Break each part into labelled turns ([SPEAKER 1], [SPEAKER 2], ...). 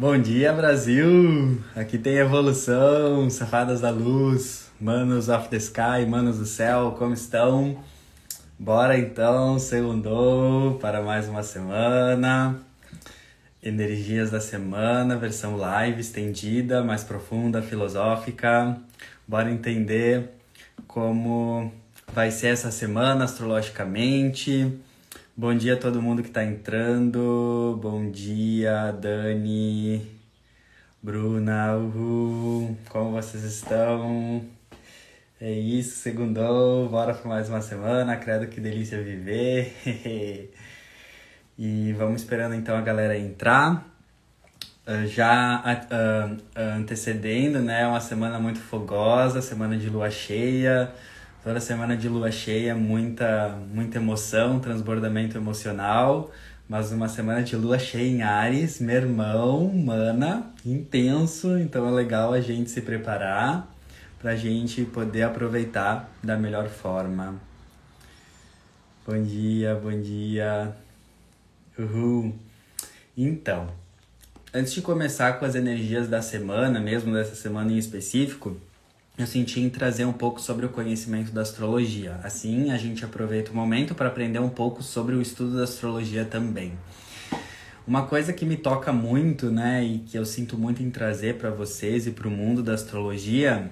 [SPEAKER 1] Bom dia, Brasil! Aqui tem evolução, safadas da luz, manos of the sky, manos do céu, como estão? Bora então, segundou para mais uma semana. Energias da semana, versão live, estendida, mais profunda, filosófica. Bora entender como vai ser essa semana astrologicamente Bom dia a todo mundo que está entrando. Bom dia, Dani, Bruna, uhul. Como vocês estão? É isso, segundou, bora para mais uma semana. Credo que delícia viver. e vamos esperando então a galera entrar. Uh, já uh, uh, antecedendo, né? Uma semana muito fogosa, semana de lua cheia Toda semana de lua cheia, muita, muita emoção, transbordamento emocional. Mas uma semana de lua cheia em Ares, meu irmão, mana, intenso. Então é legal a gente se preparar para a gente poder aproveitar da melhor forma. Bom dia, bom dia. Uhul. Então, antes de começar com as energias da semana, mesmo dessa semana em específico, eu senti em trazer um pouco sobre o conhecimento da astrologia. Assim, a gente aproveita o momento para aprender um pouco sobre o estudo da astrologia também. Uma coisa que me toca muito, né, e que eu sinto muito em trazer para vocês e para o mundo da astrologia,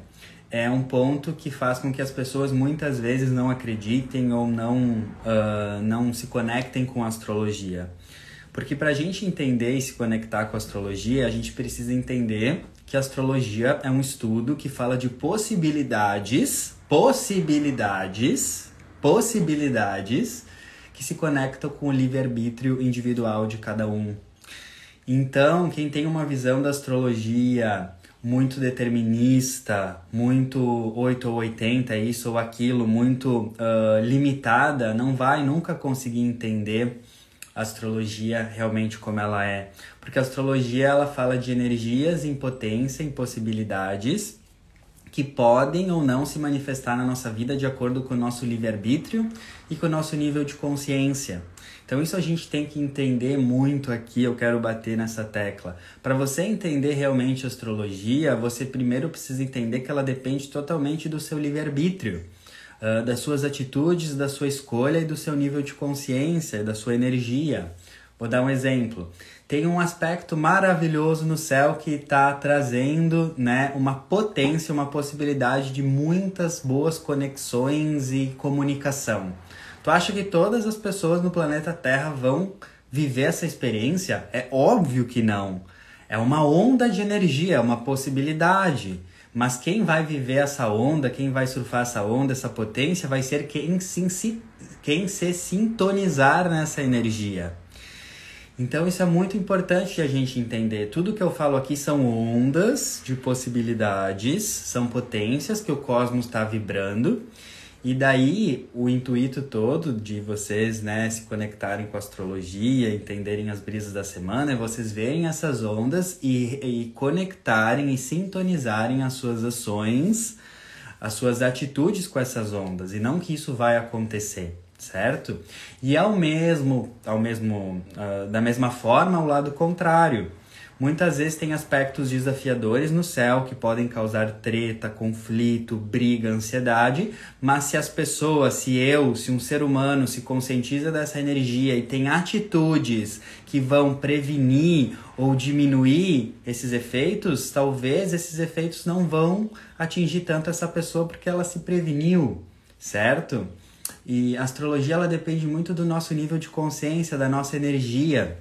[SPEAKER 1] é um ponto que faz com que as pessoas muitas vezes não acreditem ou não, uh, não se conectem com a astrologia. Porque para a gente entender e se conectar com a astrologia, a gente precisa entender que astrologia é um estudo que fala de possibilidades, possibilidades, possibilidades que se conectam com o livre-arbítrio individual de cada um. Então, quem tem uma visão da astrologia muito determinista, muito 8 ou 80, isso ou aquilo, muito uh, limitada, não vai nunca conseguir entender a astrologia realmente como ela é. Porque a astrologia ela fala de energias em potência, em possibilidades que podem ou não se manifestar na nossa vida de acordo com o nosso livre-arbítrio e com o nosso nível de consciência. Então isso a gente tem que entender muito aqui, eu quero bater nessa tecla. Para você entender realmente astrologia, você primeiro precisa entender que ela depende totalmente do seu livre-arbítrio uh, das suas atitudes, da sua escolha e do seu nível de consciência, da sua energia. Vou dar um exemplo. Tem um aspecto maravilhoso no céu que está trazendo né, uma potência, uma possibilidade de muitas boas conexões e comunicação. Tu acha que todas as pessoas no planeta Terra vão viver essa experiência? É óbvio que não. É uma onda de energia, é uma possibilidade. Mas quem vai viver essa onda, quem vai surfar essa onda, essa potência, vai ser quem se, quem se sintonizar nessa energia. Então isso é muito importante a gente entender. Tudo que eu falo aqui são ondas de possibilidades, são potências que o cosmos está vibrando. E daí o intuito todo de vocês, né, se conectarem com a astrologia, entenderem as brisas da semana, é vocês verem essas ondas e, e conectarem e sintonizarem as suas ações, as suas atitudes com essas ondas, e não que isso vai acontecer, certo? E ao mesmo, ao mesmo, uh, da mesma forma, o lado contrário Muitas vezes tem aspectos desafiadores no céu que podem causar treta, conflito, briga, ansiedade, mas se as pessoas, se eu, se um ser humano se conscientiza dessa energia e tem atitudes que vão prevenir ou diminuir esses efeitos, talvez esses efeitos não vão atingir tanto essa pessoa porque ela se preveniu, certo? E a astrologia ela depende muito do nosso nível de consciência, da nossa energia.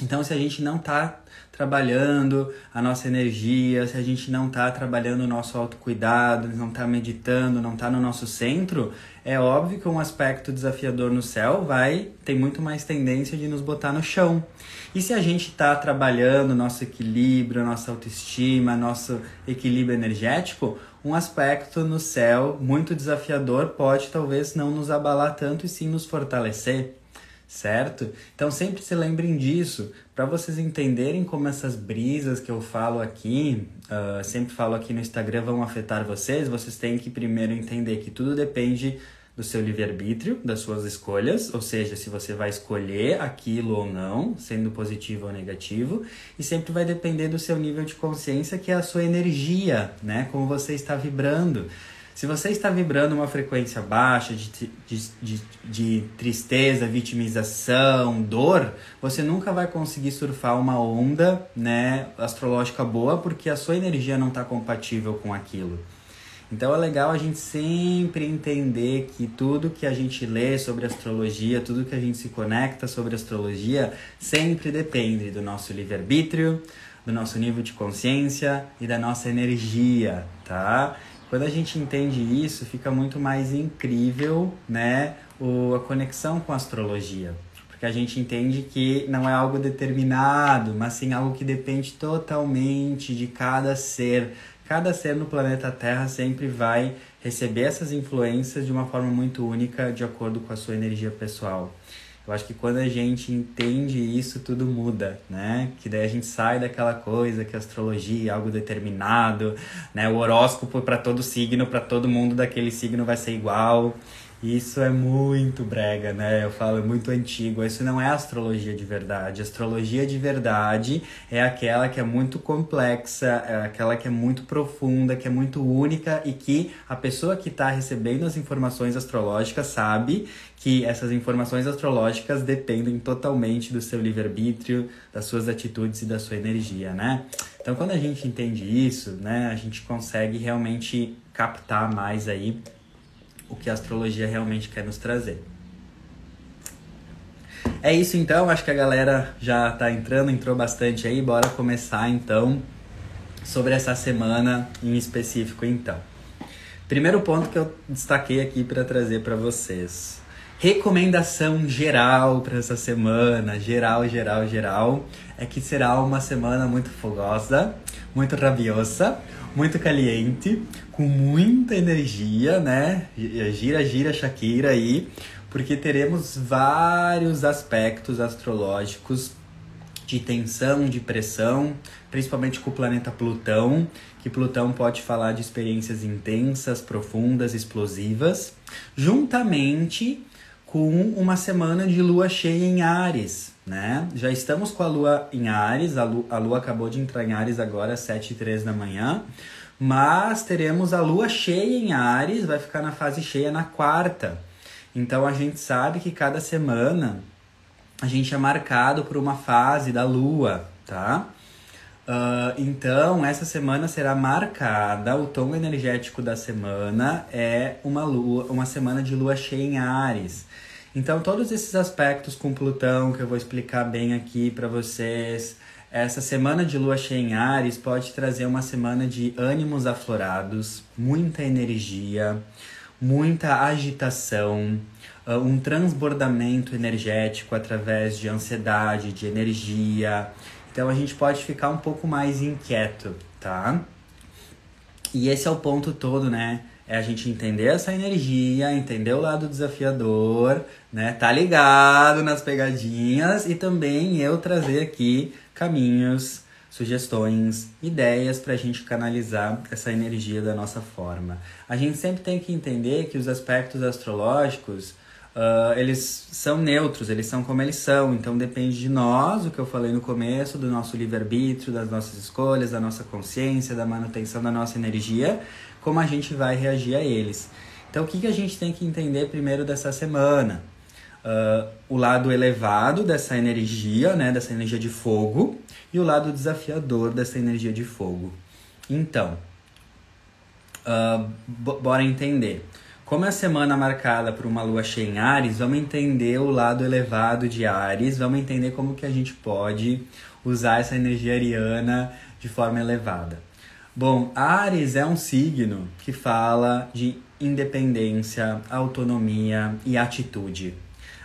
[SPEAKER 1] Então, se a gente não está trabalhando a nossa energia, se a gente não está trabalhando o nosso autocuidado, não está meditando, não está no nosso centro, é óbvio que um aspecto desafiador no céu vai ter muito mais tendência de nos botar no chão. E se a gente está trabalhando nosso equilíbrio, nossa autoestima, nosso equilíbrio energético, um aspecto no céu muito desafiador pode talvez não nos abalar tanto e sim nos fortalecer certo? Então sempre se lembrem disso, para vocês entenderem como essas brisas que eu falo aqui, uh, sempre falo aqui no Instagram, vão afetar vocês, vocês têm que primeiro entender que tudo depende do seu livre-arbítrio, das suas escolhas, ou seja, se você vai escolher aquilo ou não, sendo positivo ou negativo, e sempre vai depender do seu nível de consciência, que é a sua energia, né? Como você está vibrando. Se você está vibrando uma frequência baixa de, de, de, de, tristeza, vitimização, dor, você nunca vai conseguir surfar uma onda né, astrológica boa porque a sua energia não está compatível com aquilo. Então é legal a gente sempre entender que tudo que a gente lê sobre astrologia, tudo que a gente se conecta sobre astrologia, sempre depende do nosso livre-arbítrio, do nosso nível de consciência e da nossa energia, tá? Quando a gente entende isso, fica muito mais incrível, né, o, a conexão com a astrologia. Porque a gente entende que não é algo determinado, mas sim algo que depende totalmente de cada ser. Cada ser no planeta Terra sempre vai receber essas influências de uma forma muito única, de acordo com a sua energia pessoal. Eu acho que quando a gente entende isso, tudo muda, né? Que daí a gente sai daquela coisa que a astrologia é algo determinado, né? O horóscopo para todo signo, para todo mundo daquele signo vai ser igual. Isso é muito brega, né? Eu falo, é muito antigo. Isso não é astrologia de verdade. Astrologia de verdade é aquela que é muito complexa, é aquela que é muito profunda, que é muito única e que a pessoa que está recebendo as informações astrológicas sabe que essas informações astrológicas dependem totalmente do seu livre-arbítrio, das suas atitudes e da sua energia, né? Então, quando a gente entende isso, né, a gente consegue realmente captar mais aí o que a astrologia realmente quer nos trazer. É isso então, acho que a galera já tá entrando, entrou bastante aí. Bora começar então sobre essa semana em específico então. Primeiro ponto que eu destaquei aqui para trazer para vocês. Recomendação geral para essa semana, geral, geral, geral, é que será uma semana muito fogosa, muito rabiosa, muito caliente, com muita energia, né? Gira, gira, Shakira aí, porque teremos vários aspectos astrológicos de tensão, de pressão, principalmente com o planeta Plutão, que Plutão pode falar de experiências intensas, profundas, explosivas, juntamente com uma semana de lua cheia em Ares, né? Já estamos com a lua em Ares, a lua, a lua acabou de entrar em Ares agora às 7 e 3 da manhã, mas teremos a lua cheia em Ares, vai ficar na fase cheia na quarta. Então a gente sabe que cada semana a gente é marcado por uma fase da lua, tá? Uh, então, essa semana será marcada, o tom energético da semana é uma lua, uma semana de lua cheia em Ares. Então, todos esses aspectos com Plutão que eu vou explicar bem aqui para vocês, essa semana de lua cheia em Ares pode trazer uma semana de ânimos aflorados, muita energia, muita agitação, ah, um transbordamento energético através de ansiedade, de energia. Então a gente pode ficar um pouco mais inquieto, tá? E esse é o ponto todo, né? é a gente entender essa energia, entender o lado desafiador, né? Tá ligado nas pegadinhas e também eu trazer aqui caminhos, sugestões, ideias para a gente canalizar essa energia da nossa forma. A gente sempre tem que entender que os aspectos astrológicos Uh, eles são neutros, eles são como eles são, então depende de nós, o que eu falei no começo, do nosso livre-arbítrio, das nossas escolhas, da nossa consciência, da manutenção da nossa energia, como a gente vai reagir a eles. Então, o que, que a gente tem que entender primeiro dessa semana? Uh, o lado elevado dessa energia, né, dessa energia de fogo, e o lado desafiador dessa energia de fogo. Então, uh, bora entender. Como é a semana marcada por uma lua cheia em Ares, vamos entender o lado elevado de Ares, vamos entender como que a gente pode usar essa energia ariana de forma elevada. Bom, Ares é um signo que fala de independência, autonomia e atitude.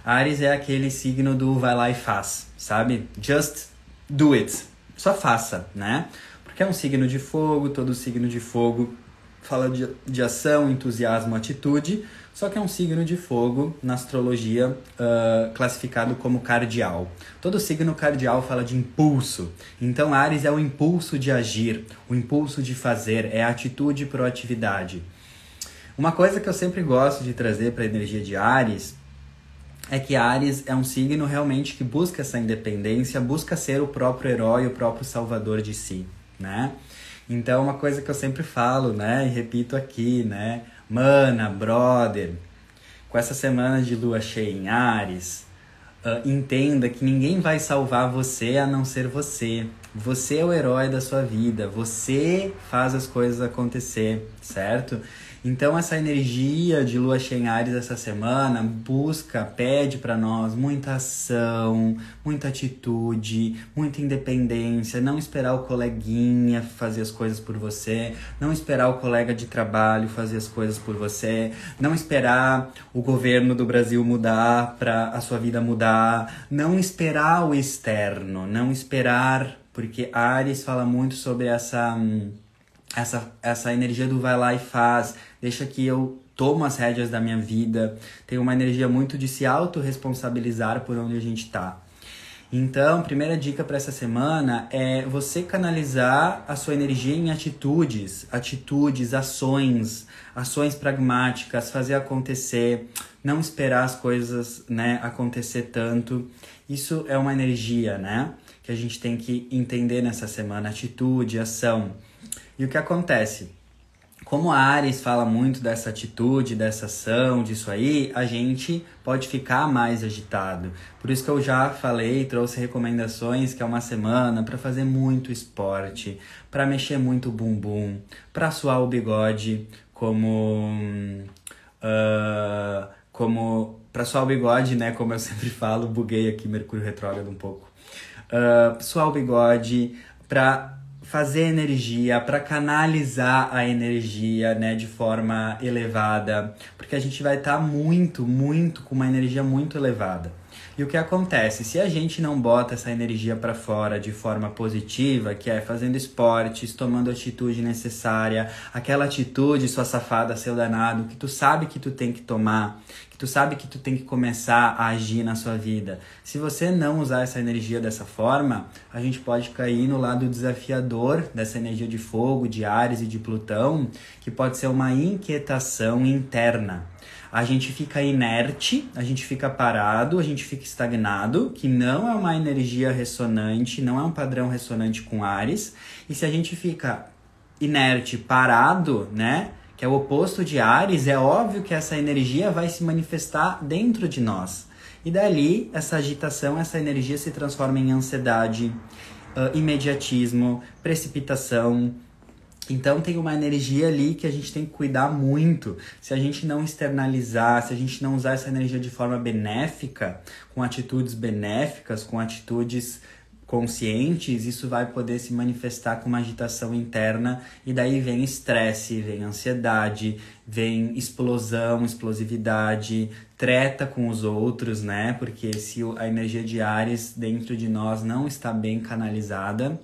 [SPEAKER 1] Ares é aquele signo do vai lá e faz, sabe? Just do it. Só faça, né? Porque é um signo de fogo, todo signo de fogo fala de, de ação, entusiasmo, atitude, só que é um signo de fogo na astrologia uh, classificado como cardial. Todo signo cardial fala de impulso. Então, Ares é o impulso de agir, o impulso de fazer, é a atitude proatividade. Uma coisa que eu sempre gosto de trazer para a energia de Ares é que Ares é um signo realmente que busca essa independência, busca ser o próprio herói, o próprio salvador de si, né? Então, uma coisa que eu sempre falo, né, e repito aqui, né, mana, brother, com essa semana de lua cheia em Ares, uh, entenda que ninguém vai salvar você a não ser você. Você é o herói da sua vida, você faz as coisas acontecer, certo? Então essa energia de lua cheia em Ares essa semana busca, pede para nós muita ação, muita atitude, muita independência, não esperar o coleguinha fazer as coisas por você, não esperar o colega de trabalho fazer as coisas por você, não esperar o governo do Brasil mudar para a sua vida mudar, não esperar o externo, não esperar, porque Ares fala muito sobre essa hum, essa, essa energia do vai lá e faz, deixa que eu tomo as rédeas da minha vida, tem uma energia muito de se autorresponsabilizar por onde a gente está. Então, primeira dica para essa semana é você canalizar a sua energia em atitudes, atitudes, ações, ações pragmáticas, fazer acontecer, não esperar as coisas, né, acontecer tanto. Isso é uma energia, né, que a gente tem que entender nessa semana, atitude, ação. E o que acontece? Como a Ares fala muito dessa atitude, dessa ação, disso aí, a gente pode ficar mais agitado. Por isso que eu já falei, trouxe recomendações que é uma semana para fazer muito esporte, para mexer muito o bumbum, para suar o bigode, como uh, como para suar o bigode, né? Como eu sempre falo, buguei aqui Mercúrio retrógrado um pouco. Uh, suar o bigode, para fazer energia, para canalizar a energia, né, de forma elevada, porque a gente vai estar tá muito, muito com uma energia muito elevada. E o que acontece? Se a gente não bota essa energia para fora de forma positiva, que é fazendo esportes, tomando a atitude necessária, aquela atitude, sua safada, seu danado, que tu sabe que tu tem que tomar, tu sabe que tu tem que começar a agir na sua vida. Se você não usar essa energia dessa forma, a gente pode cair no lado desafiador dessa energia de fogo, de Ares e de Plutão, que pode ser uma inquietação interna a gente fica inerte, a gente fica parado, a gente fica estagnado, que não é uma energia ressonante, não é um padrão ressonante com Ares. E se a gente fica inerte, parado, né? Que é o oposto de Ares, é óbvio que essa energia vai se manifestar dentro de nós. E dali, essa agitação, essa energia se transforma em ansiedade, uh, imediatismo, precipitação, então tem uma energia ali que a gente tem que cuidar muito. Se a gente não externalizar, se a gente não usar essa energia de forma benéfica, com atitudes benéficas, com atitudes conscientes, isso vai poder se manifestar com uma agitação interna e daí vem estresse, vem ansiedade, vem explosão, explosividade, treta com os outros, né? Porque se a energia de Ares dentro de nós não está bem canalizada,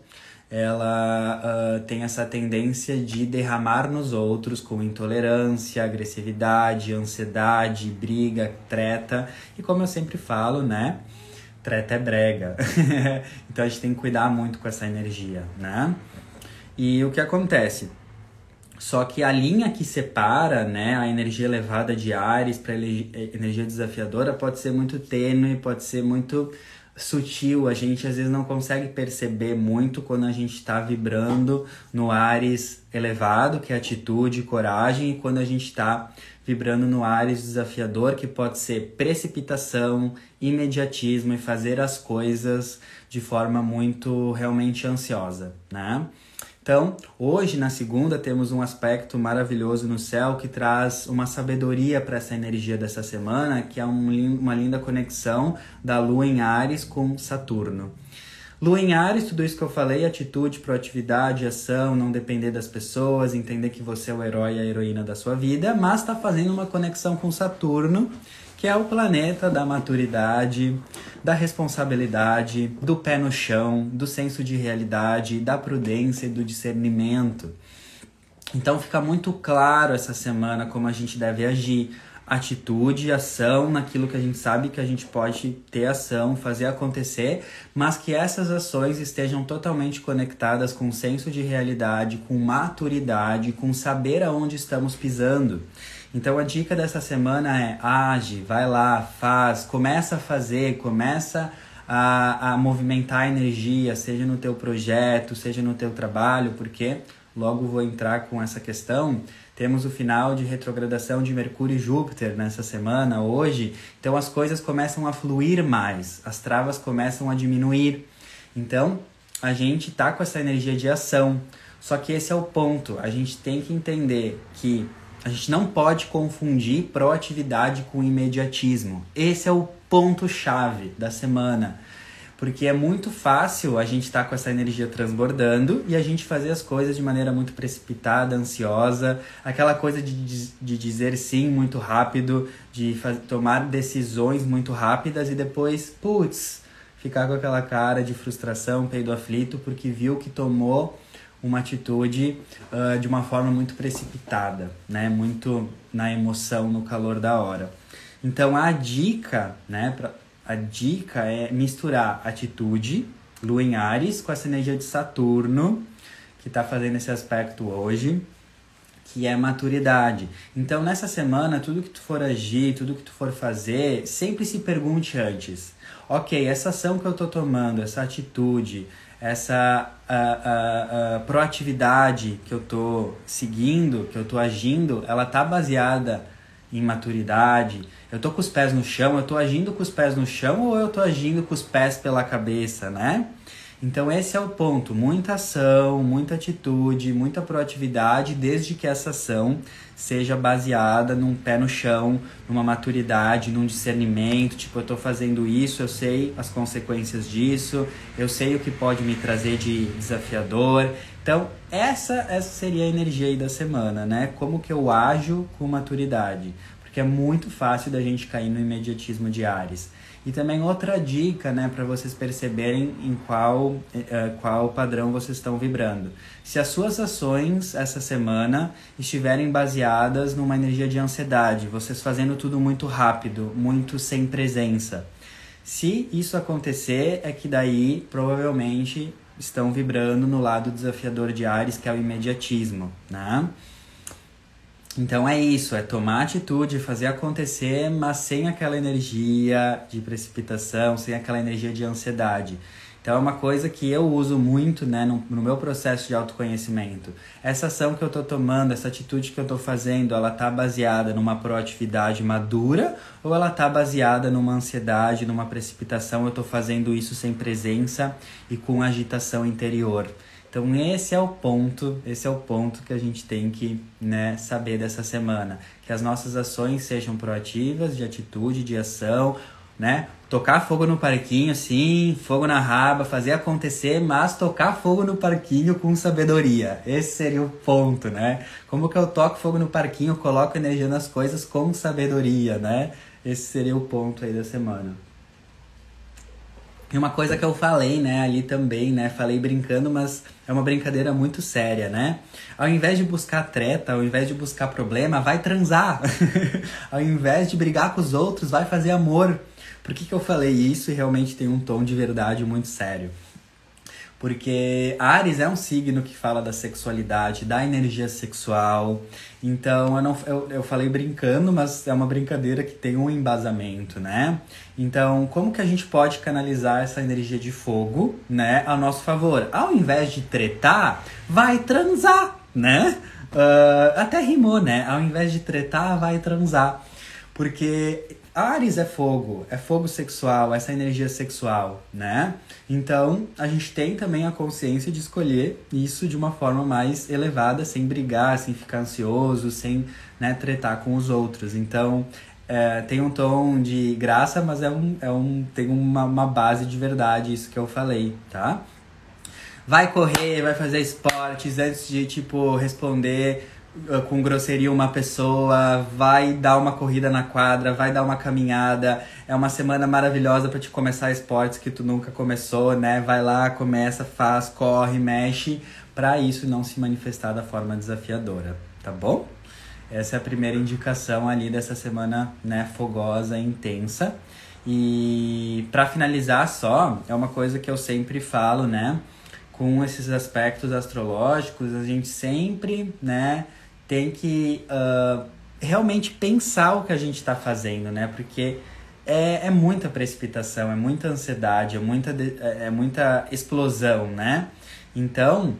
[SPEAKER 1] ela uh, tem essa tendência de derramar nos outros com intolerância, agressividade, ansiedade, briga, treta. E como eu sempre falo, né? Treta é brega. então a gente tem que cuidar muito com essa energia, né? E o que acontece? Só que a linha que separa né, a energia elevada de Ares para a energia desafiadora pode ser muito tênue, pode ser muito sutil, a gente às vezes não consegue perceber muito quando a gente está vibrando no Ares elevado, que é atitude, coragem, e quando a gente está vibrando no Ares desafiador, que pode ser precipitação, imediatismo e fazer as coisas de forma muito realmente ansiosa, né? Então, hoje na segunda temos um aspecto maravilhoso no céu que traz uma sabedoria para essa energia dessa semana, que é um, uma linda conexão da Lua em Ares com Saturno. Lua em Ares, tudo isso que eu falei, atitude, proatividade, ação, não depender das pessoas, entender que você é o herói e a heroína da sua vida, mas está fazendo uma conexão com Saturno, que é o planeta da maturidade, da responsabilidade, do pé no chão, do senso de realidade, da prudência e do discernimento. Então fica muito claro essa semana como a gente deve agir, atitude, ação naquilo que a gente sabe que a gente pode ter ação, fazer acontecer, mas que essas ações estejam totalmente conectadas com senso de realidade, com maturidade, com saber aonde estamos pisando. Então a dica dessa semana é age, vai lá, faz, começa a fazer, começa a, a movimentar a energia, seja no teu projeto, seja no teu trabalho, porque logo vou entrar com essa questão. Temos o final de retrogradação de Mercúrio e Júpiter nessa semana, hoje, então as coisas começam a fluir mais, as travas começam a diminuir. Então, a gente tá com essa energia de ação. Só que esse é o ponto. A gente tem que entender que a gente não pode confundir proatividade com imediatismo. Esse é o ponto chave da semana. Porque é muito fácil a gente estar tá com essa energia transbordando e a gente fazer as coisas de maneira muito precipitada, ansiosa, aquela coisa de, de dizer sim muito rápido, de tomar decisões muito rápidas e depois, putz, ficar com aquela cara de frustração, peido aflito, porque viu que tomou uma atitude uh, de uma forma muito precipitada, né? Muito na emoção, no calor da hora. Então a dica, né? A dica é misturar atitude, Lua em Ares, com essa energia de Saturno, que está fazendo esse aspecto hoje, que é maturidade. Então nessa semana, tudo que tu for agir, tudo que tu for fazer, sempre se pergunte antes ok, essa ação que eu estou tomando, essa atitude, essa a, a, a proatividade que eu estou seguindo, que eu estou agindo, ela tá baseada em maturidade. Eu tô com os pés no chão, eu tô agindo com os pés no chão ou eu tô agindo com os pés pela cabeça, né? Então esse é o ponto, muita ação, muita atitude, muita proatividade, desde que essa ação seja baseada num pé no chão, numa maturidade, num discernimento, tipo, eu estou fazendo isso, eu sei as consequências disso, eu sei o que pode me trazer de desafiador. Então, essa essa seria a energia aí da semana, né? Como que eu ajo com maturidade? Porque é muito fácil da gente cair no imediatismo de Ares. E também outra dica, né, para vocês perceberem em qual, uh, qual padrão vocês estão vibrando. Se as suas ações essa semana estiverem baseadas numa energia de ansiedade, vocês fazendo tudo muito rápido, muito sem presença. Se isso acontecer, é que daí provavelmente estão vibrando no lado desafiador de Ares, que é o imediatismo, né? Então é isso, é tomar atitude, fazer acontecer, mas sem aquela energia de precipitação, sem aquela energia de ansiedade. Então é uma coisa que eu uso muito né, no, no meu processo de autoconhecimento. Essa ação que eu estou tomando, essa atitude que eu estou fazendo, ela está baseada numa proatividade madura ou ela está baseada numa ansiedade, numa precipitação? Eu estou fazendo isso sem presença e com agitação interior. Então esse é o ponto, esse é o ponto que a gente tem que né, saber dessa semana. Que as nossas ações sejam proativas, de atitude, de ação, né? Tocar fogo no parquinho, sim, fogo na raba, fazer acontecer, mas tocar fogo no parquinho com sabedoria. Esse seria o ponto, né? Como que eu toco fogo no parquinho, coloco energia nas coisas com sabedoria, né? Esse seria o ponto aí da semana. E uma coisa que eu falei, né, ali também, né, falei brincando, mas é uma brincadeira muito séria, né? Ao invés de buscar treta, ao invés de buscar problema, vai transar. ao invés de brigar com os outros, vai fazer amor. Por que, que eu falei isso e realmente tem um tom de verdade muito sério? Porque Ares é um signo que fala da sexualidade, da energia sexual. Então eu, não, eu, eu falei brincando, mas é uma brincadeira que tem um embasamento, né? Então, como que a gente pode canalizar essa energia de fogo, né, a nosso favor? Ao invés de tretar, vai transar, né? Uh, até rimou, né? Ao invés de tretar, vai transar. Porque Ares é fogo, é fogo sexual, essa energia sexual, né? Então, a gente tem também a consciência de escolher isso de uma forma mais elevada, sem brigar, sem ficar ansioso, sem né, tretar com os outros. Então, é, tem um tom de graça, mas é um, é um, tem uma, uma base de verdade, isso que eu falei, tá? Vai correr, vai fazer esportes antes de, tipo, responder com grosseria uma pessoa, vai dar uma corrida na quadra, vai dar uma caminhada. É uma semana maravilhosa para te começar esportes que tu nunca começou, né? Vai lá, começa, faz, corre, mexe, para isso não se manifestar da forma desafiadora, tá bom? Essa é a primeira indicação ali dessa semana, né, fogosa, intensa. E para finalizar só, é uma coisa que eu sempre falo, né? Com esses aspectos astrológicos, a gente sempre, né, tem que uh, realmente pensar o que a gente está fazendo, né? Porque é, é muita precipitação, é muita ansiedade, é muita, é, é muita explosão, né? Então,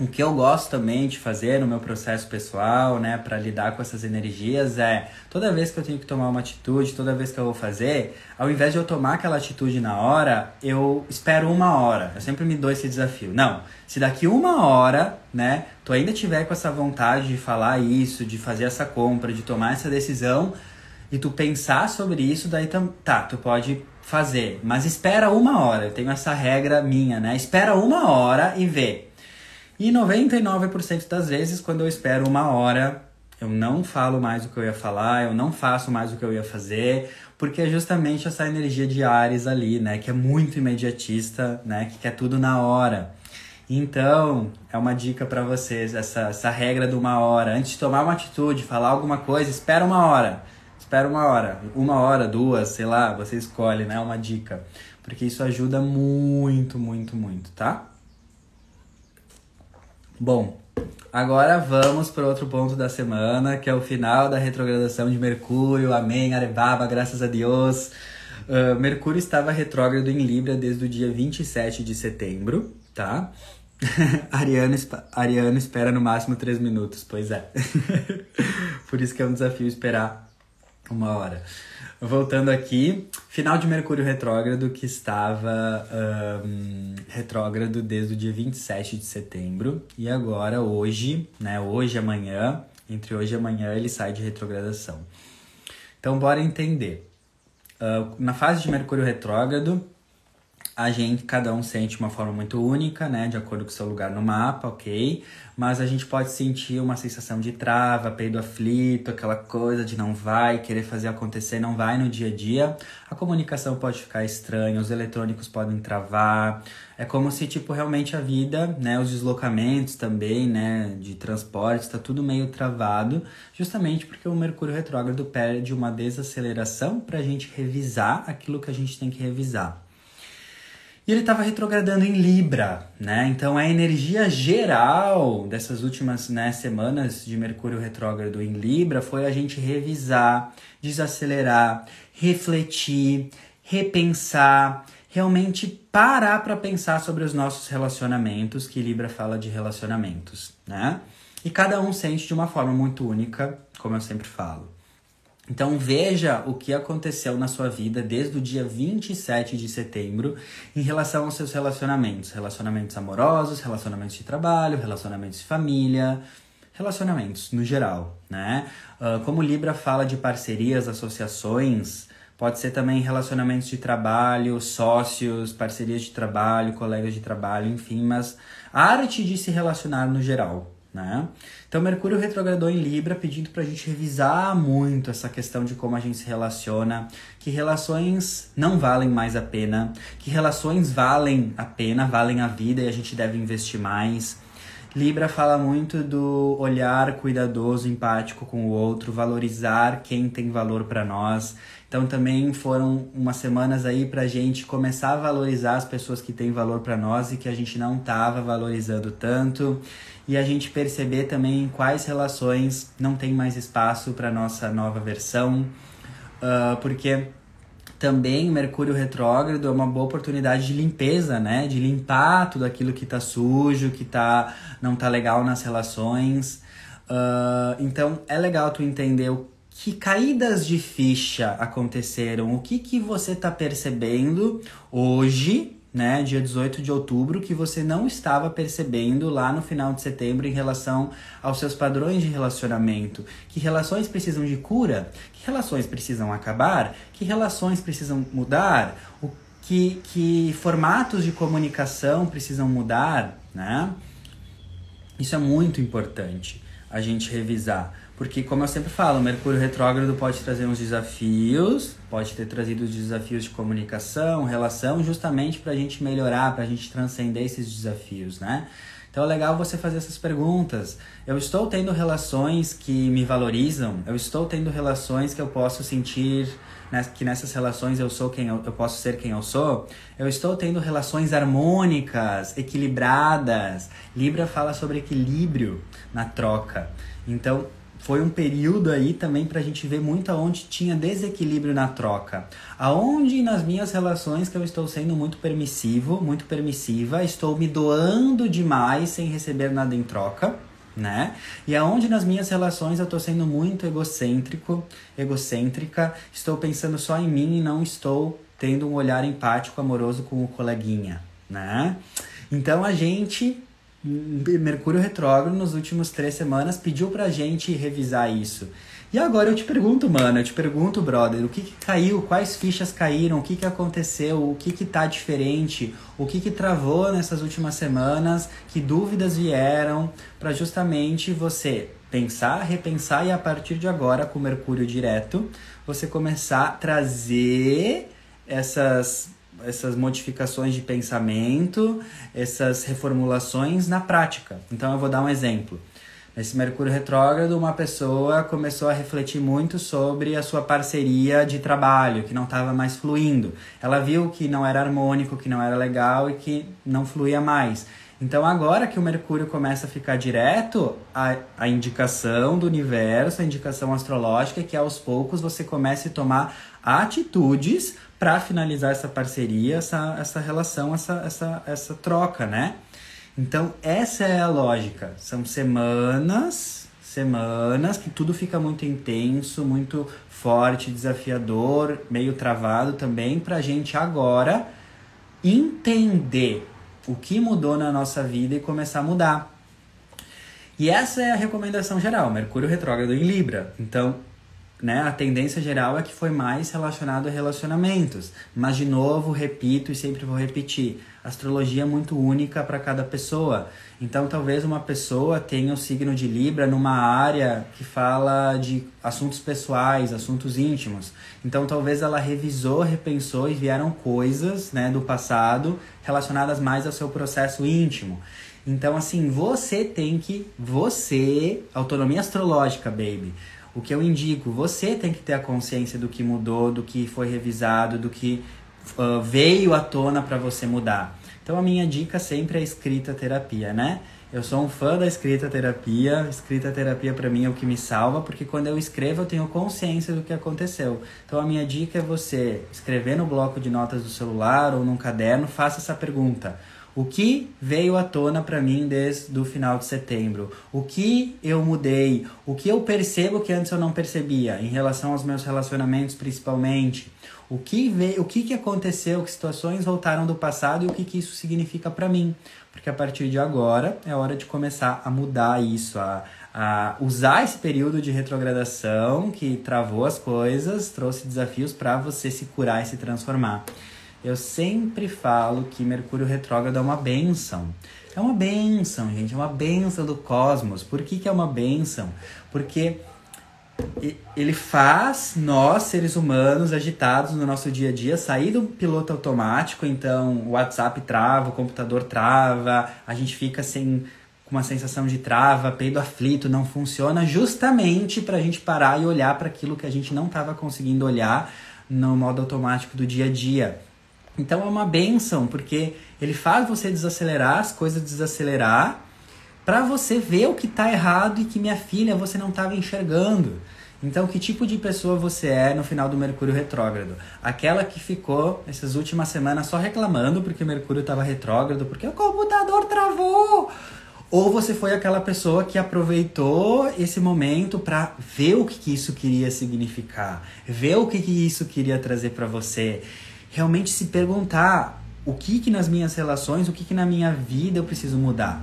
[SPEAKER 1] o que eu gosto também de fazer no meu processo pessoal, né, para lidar com essas energias é toda vez que eu tenho que tomar uma atitude, toda vez que eu vou fazer, ao invés de eu tomar aquela atitude na hora, eu espero uma hora. Eu sempre me dou esse desafio. Não, se daqui uma hora, né, tu ainda tiver com essa vontade de falar isso, de fazer essa compra, de tomar essa decisão e tu pensar sobre isso, daí tá, tu pode fazer, mas espera uma hora. Eu tenho essa regra minha, né? Espera uma hora e vê e 99% das vezes, quando eu espero uma hora, eu não falo mais o que eu ia falar, eu não faço mais o que eu ia fazer, porque é justamente essa energia de Ares ali, né? Que é muito imediatista, né? Que quer tudo na hora. Então, é uma dica para vocês, essa, essa regra de uma hora. Antes de tomar uma atitude, falar alguma coisa, espera uma hora. Espera uma hora. Uma hora, duas, sei lá, você escolhe, né? Uma dica. Porque isso ajuda muito, muito, muito, tá? Bom, agora vamos para outro ponto da semana, que é o final da retrogradação de Mercúrio. Amém, Arebaba, graças a Deus. Uh, Mercúrio estava retrógrado em Libra desde o dia 27 de setembro, tá? Ariano, Ariano espera no máximo 3 minutos, pois é. Por isso que é um desafio esperar uma hora. Voltando aqui, final de Mercúrio retrógrado que estava um, retrógrado desde o dia 27 de setembro e agora hoje, né, hoje amanhã, entre hoje e amanhã ele sai de retrogradação. Então bora entender. Uh, na fase de Mercúrio retrógrado, a gente, cada um sente uma forma muito única, né, de acordo com o seu lugar no mapa, ok? Mas a gente pode sentir uma sensação de trava, peido aflito, aquela coisa de não vai, querer fazer acontecer, não vai no dia a dia. A comunicação pode ficar estranha, os eletrônicos podem travar. É como se, tipo, realmente a vida, né, os deslocamentos também, né, de transporte, está tudo meio travado, justamente porque o Mercúrio retrógrado perde uma desaceleração para a gente revisar aquilo que a gente tem que revisar. E ele estava retrogradando em Libra, né? Então a energia geral dessas últimas né, semanas de Mercúrio retrógrado em Libra foi a gente revisar, desacelerar, refletir, repensar, realmente parar para pensar sobre os nossos relacionamentos, que Libra fala de relacionamentos, né? E cada um sente de uma forma muito única, como eu sempre falo. Então veja o que aconteceu na sua vida desde o dia 27 de setembro em relação aos seus relacionamentos, relacionamentos amorosos, relacionamentos de trabalho, relacionamentos de família, relacionamentos no geral, né? Uh, como Libra fala de parcerias, associações, pode ser também relacionamentos de trabalho, sócios, parcerias de trabalho, colegas de trabalho, enfim, mas a arte de se relacionar no geral, né? Então, Mercúrio retrogradou em Libra, pedindo para a gente revisar muito essa questão de como a gente se relaciona, que relações não valem mais a pena, que relações valem a pena, valem a vida e a gente deve investir mais. Libra fala muito do olhar cuidadoso, empático com o outro, valorizar quem tem valor para nós. Então também foram umas semanas aí pra gente começar a valorizar as pessoas que têm valor para nós e que a gente não tava valorizando tanto e a gente perceber também quais relações não tem mais espaço para nossa nova versão, uh, porque também Mercúrio retrógrado é uma boa oportunidade de limpeza, né? De limpar tudo aquilo que tá sujo, que tá não tá legal nas relações. Uh, então é legal tu entender o que caídas de ficha aconteceram, o que que você tá percebendo hoje né, dia 18 de outubro, que você não estava percebendo lá no final de setembro em relação aos seus padrões de relacionamento. Que relações precisam de cura? Que relações precisam acabar? Que relações precisam mudar? O que, que formatos de comunicação precisam mudar, né? Isso é muito importante a gente revisar. Porque, como eu sempre falo, Mercúrio retrógrado pode trazer uns desafios, pode ter trazido desafios de comunicação, relação, justamente para a gente melhorar, para a gente transcender esses desafios, né? Então é legal você fazer essas perguntas. Eu estou tendo relações que me valorizam? Eu estou tendo relações que eu posso sentir né, que nessas relações eu sou quem eu, eu posso ser quem eu sou? Eu estou tendo relações harmônicas, equilibradas. Libra fala sobre equilíbrio na troca. Então, foi um período aí também para a gente ver muito aonde tinha desequilíbrio na troca. Aonde nas minhas relações que eu estou sendo muito permissivo, muito permissiva, estou me doando demais sem receber nada em troca, né? E aonde nas minhas relações eu estou sendo muito egocêntrico, egocêntrica, estou pensando só em mim e não estou tendo um olhar empático, amoroso com o coleguinha, né? Então a gente Mercúrio retrógrado nos últimos três semanas pediu pra gente revisar isso. E agora eu te pergunto, mano, eu te pergunto, brother, o que, que caiu, quais fichas caíram, o que, que aconteceu, o que, que tá diferente, o que, que travou nessas últimas semanas, que dúvidas vieram, para justamente você pensar, repensar e a partir de agora, com Mercúrio direto, você começar a trazer essas essas modificações de pensamento, essas reformulações na prática. Então eu vou dar um exemplo. Nesse Mercúrio retrógrado, uma pessoa começou a refletir muito sobre a sua parceria de trabalho, que não estava mais fluindo. Ela viu que não era harmônico, que não era legal e que não fluía mais. Então, agora que o Mercúrio começa a ficar direto, a, a indicação do universo, a indicação astrológica é que aos poucos você comece a tomar atitudes para finalizar essa parceria, essa, essa relação, essa, essa, essa troca, né? Então, essa é a lógica. São semanas, semanas que tudo fica muito intenso, muito forte, desafiador, meio travado também, para a gente agora entender o que mudou na nossa vida e começar a mudar. E essa é a recomendação geral, Mercúrio retrógrado em Libra. Então, né, a tendência geral é que foi mais relacionado a relacionamentos. Mas de novo, repito e sempre vou repetir, astrologia é muito única para cada pessoa. Então, talvez uma pessoa tenha o signo de Libra numa área que fala de assuntos pessoais, assuntos íntimos. Então, talvez ela revisou, repensou e vieram coisas, né, do passado relacionadas mais ao seu processo íntimo. Então, assim, você tem que, você, autonomia astrológica, baby o que eu indico, você tem que ter a consciência do que mudou, do que foi revisado, do que uh, veio à tona para você mudar. Então a minha dica sempre é escrita terapia, né? Eu sou um fã da escrita terapia. Escrita terapia para mim é o que me salva, porque quando eu escrevo eu tenho consciência do que aconteceu. Então a minha dica é você escrever no bloco de notas do celular ou num caderno, faça essa pergunta: o que veio à tona para mim desde o final de setembro? O que eu mudei? O que eu percebo que antes eu não percebia em relação aos meus relacionamentos, principalmente? O que veio, o que, que aconteceu? Que situações voltaram do passado e o que, que isso significa para mim? Porque a partir de agora é hora de começar a mudar isso, a, a usar esse período de retrogradação que travou as coisas, trouxe desafios para você se curar e se transformar. Eu sempre falo que Mercúrio retrógrado é uma benção. É uma benção, gente, é uma benção do cosmos. Por que, que é uma benção? Porque ele faz nós, seres humanos, agitados no nosso dia a dia, sair do piloto automático, então o WhatsApp trava, o computador trava, a gente fica sem com uma sensação de trava, peido aflito, não funciona, justamente para a gente parar e olhar para aquilo que a gente não estava conseguindo olhar no modo automático do dia a dia. Então é uma benção, porque ele faz você desacelerar, as coisas desacelerar, para você ver o que está errado e que minha filha você não estava enxergando. Então, que tipo de pessoa você é no final do Mercúrio retrógrado? Aquela que ficou essas últimas semanas só reclamando porque o Mercúrio estava retrógrado, porque o computador travou? Ou você foi aquela pessoa que aproveitou esse momento para ver o que, que isso queria significar, ver o que, que isso queria trazer para você realmente se perguntar o que que nas minhas relações, o que que na minha vida eu preciso mudar.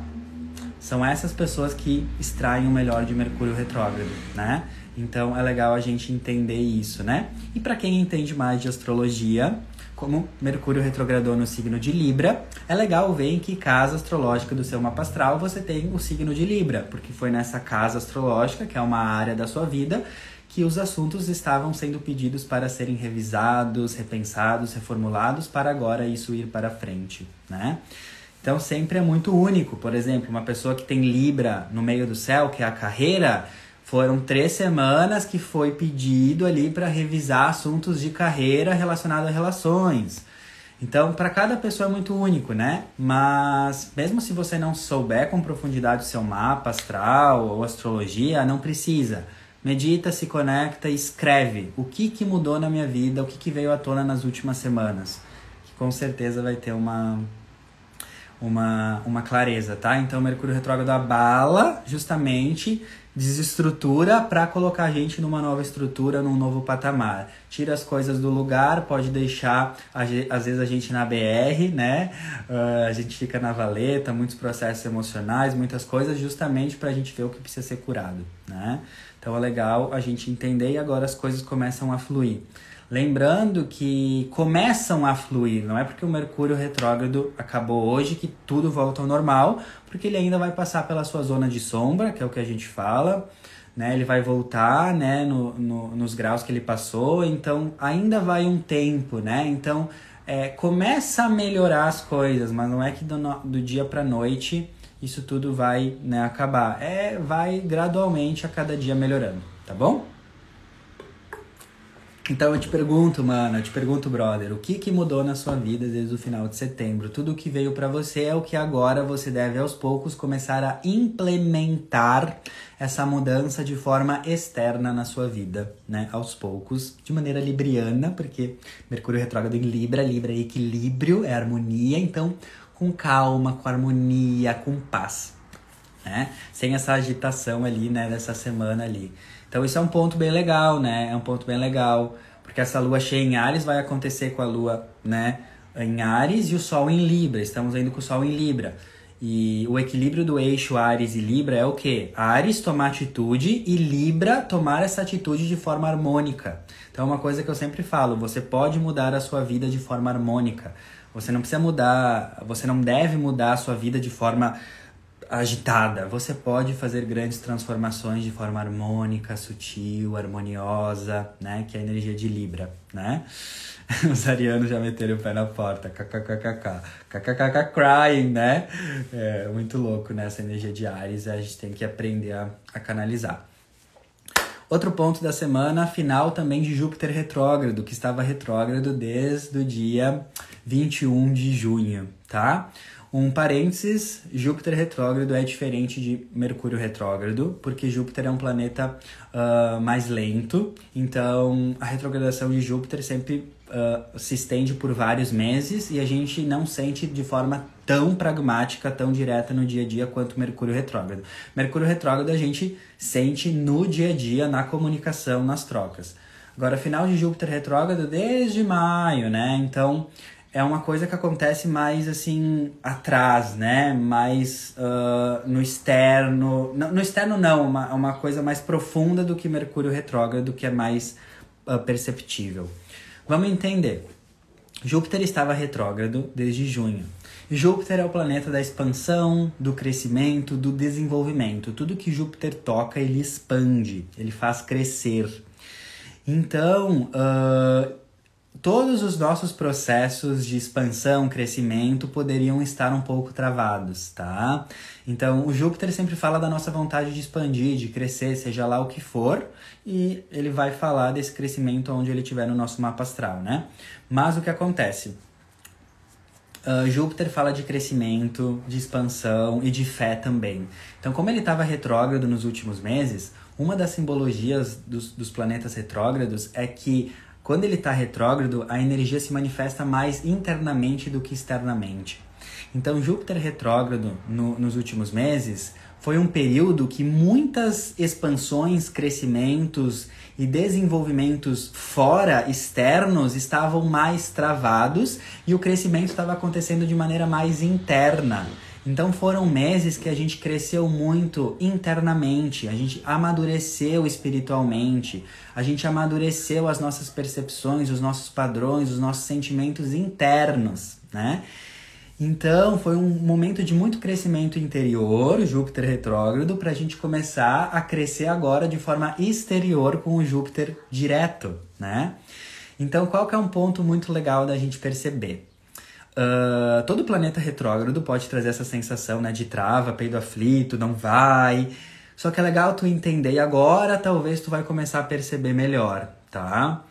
[SPEAKER 1] São essas pessoas que extraem o melhor de Mercúrio retrógrado, né? Então é legal a gente entender isso, né? E para quem entende mais de astrologia, como Mercúrio retrogradou no signo de Libra, é legal ver em que casa astrológica do seu mapa astral você tem o signo de Libra, porque foi nessa casa astrológica, que é uma área da sua vida, que os assuntos estavam sendo pedidos para serem revisados, repensados, reformulados, para agora isso ir para frente, né? Então sempre é muito único. Por exemplo, uma pessoa que tem Libra no meio do céu, que é a carreira, foram três semanas que foi pedido ali para revisar assuntos de carreira relacionados a relações. Então, para cada pessoa é muito único, né? Mas mesmo se você não souber com profundidade o seu mapa astral ou astrologia, não precisa. Medita, se conecta e escreve o que, que mudou na minha vida, o que, que veio à tona nas últimas semanas. Que com certeza vai ter uma, uma, uma clareza, tá? Então, Mercúrio retrógrado abala justamente desestrutura para colocar a gente numa nova estrutura, num novo patamar. Tira as coisas do lugar, pode deixar, às vezes, a gente na BR, né? Uh, a gente fica na valeta, muitos processos emocionais, muitas coisas, justamente para a gente ver o que precisa ser curado, né? Então é legal a gente entender e agora as coisas começam a fluir. Lembrando que começam a fluir, não é porque o Mercúrio retrógrado acabou hoje que tudo volta ao normal, porque ele ainda vai passar pela sua zona de sombra, que é o que a gente fala, né? Ele vai voltar, né, no, no nos graus que ele passou, então ainda vai um tempo, né? Então é, começa a melhorar as coisas, mas não é que do, do dia para noite isso tudo vai né, acabar. É, vai gradualmente a cada dia melhorando, tá bom? Então eu te pergunto, mano, eu te pergunto, brother, o que que mudou na sua vida desde o final de setembro? Tudo que veio para você é o que agora você deve aos poucos começar a implementar essa mudança de forma externa na sua vida, né? Aos poucos, de maneira libriana, porque Mercúrio retrógrado em Libra, Libra é equilíbrio, é harmonia, então com calma, com harmonia, com paz, né? Sem essa agitação ali, né, dessa semana ali. Então isso é um ponto bem legal, né? É um ponto bem legal, porque essa lua cheia em Ares vai acontecer com a lua, né, em Ares e o sol em Libra. Estamos indo com o sol em Libra. E o equilíbrio do eixo Ares e Libra é o quê? Ares tomar atitude e Libra tomar essa atitude de forma harmônica. Então é uma coisa que eu sempre falo, você pode mudar a sua vida de forma harmônica. Você não precisa mudar, você não deve mudar a sua vida de forma agitada. Você pode fazer grandes transformações de forma harmônica, sutil, harmoniosa, né? Que é a energia de Libra, né? Os arianos já meteram o pé na porta. KKKKK. KKKK crying, né? É muito louco, né? Energia de Ares. A gente tem que aprender a, a canalizar. Outro ponto da semana, final também de Júpiter retrógrado, que estava retrógrado desde o dia 21 de junho, tá? Um parênteses, Júpiter retrógrado é diferente de Mercúrio retrógrado, porque Júpiter é um planeta uh, mais lento, então a retrogradação de Júpiter sempre uh, se estende por vários meses e a gente não sente de forma tão pragmática, tão direta no dia a dia quanto Mercúrio retrógrado. Mercúrio retrógrado a gente sente no dia a dia, na comunicação, nas trocas. Agora, final de Júpiter retrógrado desde maio, né? Então, é uma coisa que acontece mais assim atrás, né? Mais uh, no externo. No, no externo não, uma, uma coisa mais profunda do que Mercúrio retrógrado, que é mais uh, perceptível. Vamos entender. Júpiter estava retrógrado desde junho. Júpiter é o planeta da expansão, do crescimento, do desenvolvimento. Tudo que Júpiter toca, ele expande, ele faz crescer. Então, uh, todos os nossos processos de expansão, crescimento poderiam estar um pouco travados, tá? Então, o Júpiter sempre fala da nossa vontade de expandir, de crescer, seja lá o que for, e ele vai falar desse crescimento onde ele estiver no nosso mapa astral, né? Mas o que acontece? Uh, Júpiter fala de crescimento, de expansão e de fé também. Então, como ele estava retrógrado nos últimos meses, uma das simbologias dos, dos planetas retrógrados é que quando ele está retrógrado, a energia se manifesta mais internamente do que externamente. Então, Júpiter retrógrado no, nos últimos meses foi um período que muitas expansões, crescimentos e desenvolvimentos fora, externos, estavam mais travados e o crescimento estava acontecendo de maneira mais interna. Então foram meses que a gente cresceu muito internamente, a gente amadureceu espiritualmente, a gente amadureceu as nossas percepções, os nossos padrões, os nossos sentimentos internos, né? Então foi um momento de muito crescimento interior, Júpiter retrógrado, para a gente começar a crescer agora de forma exterior com o Júpiter direto, né? Então qual que é um ponto muito legal da gente perceber? Uh, todo planeta retrógrado pode trazer essa sensação né, de trava, peido aflito, não vai. Só que é legal tu entender e agora talvez tu vai começar a perceber melhor, tá?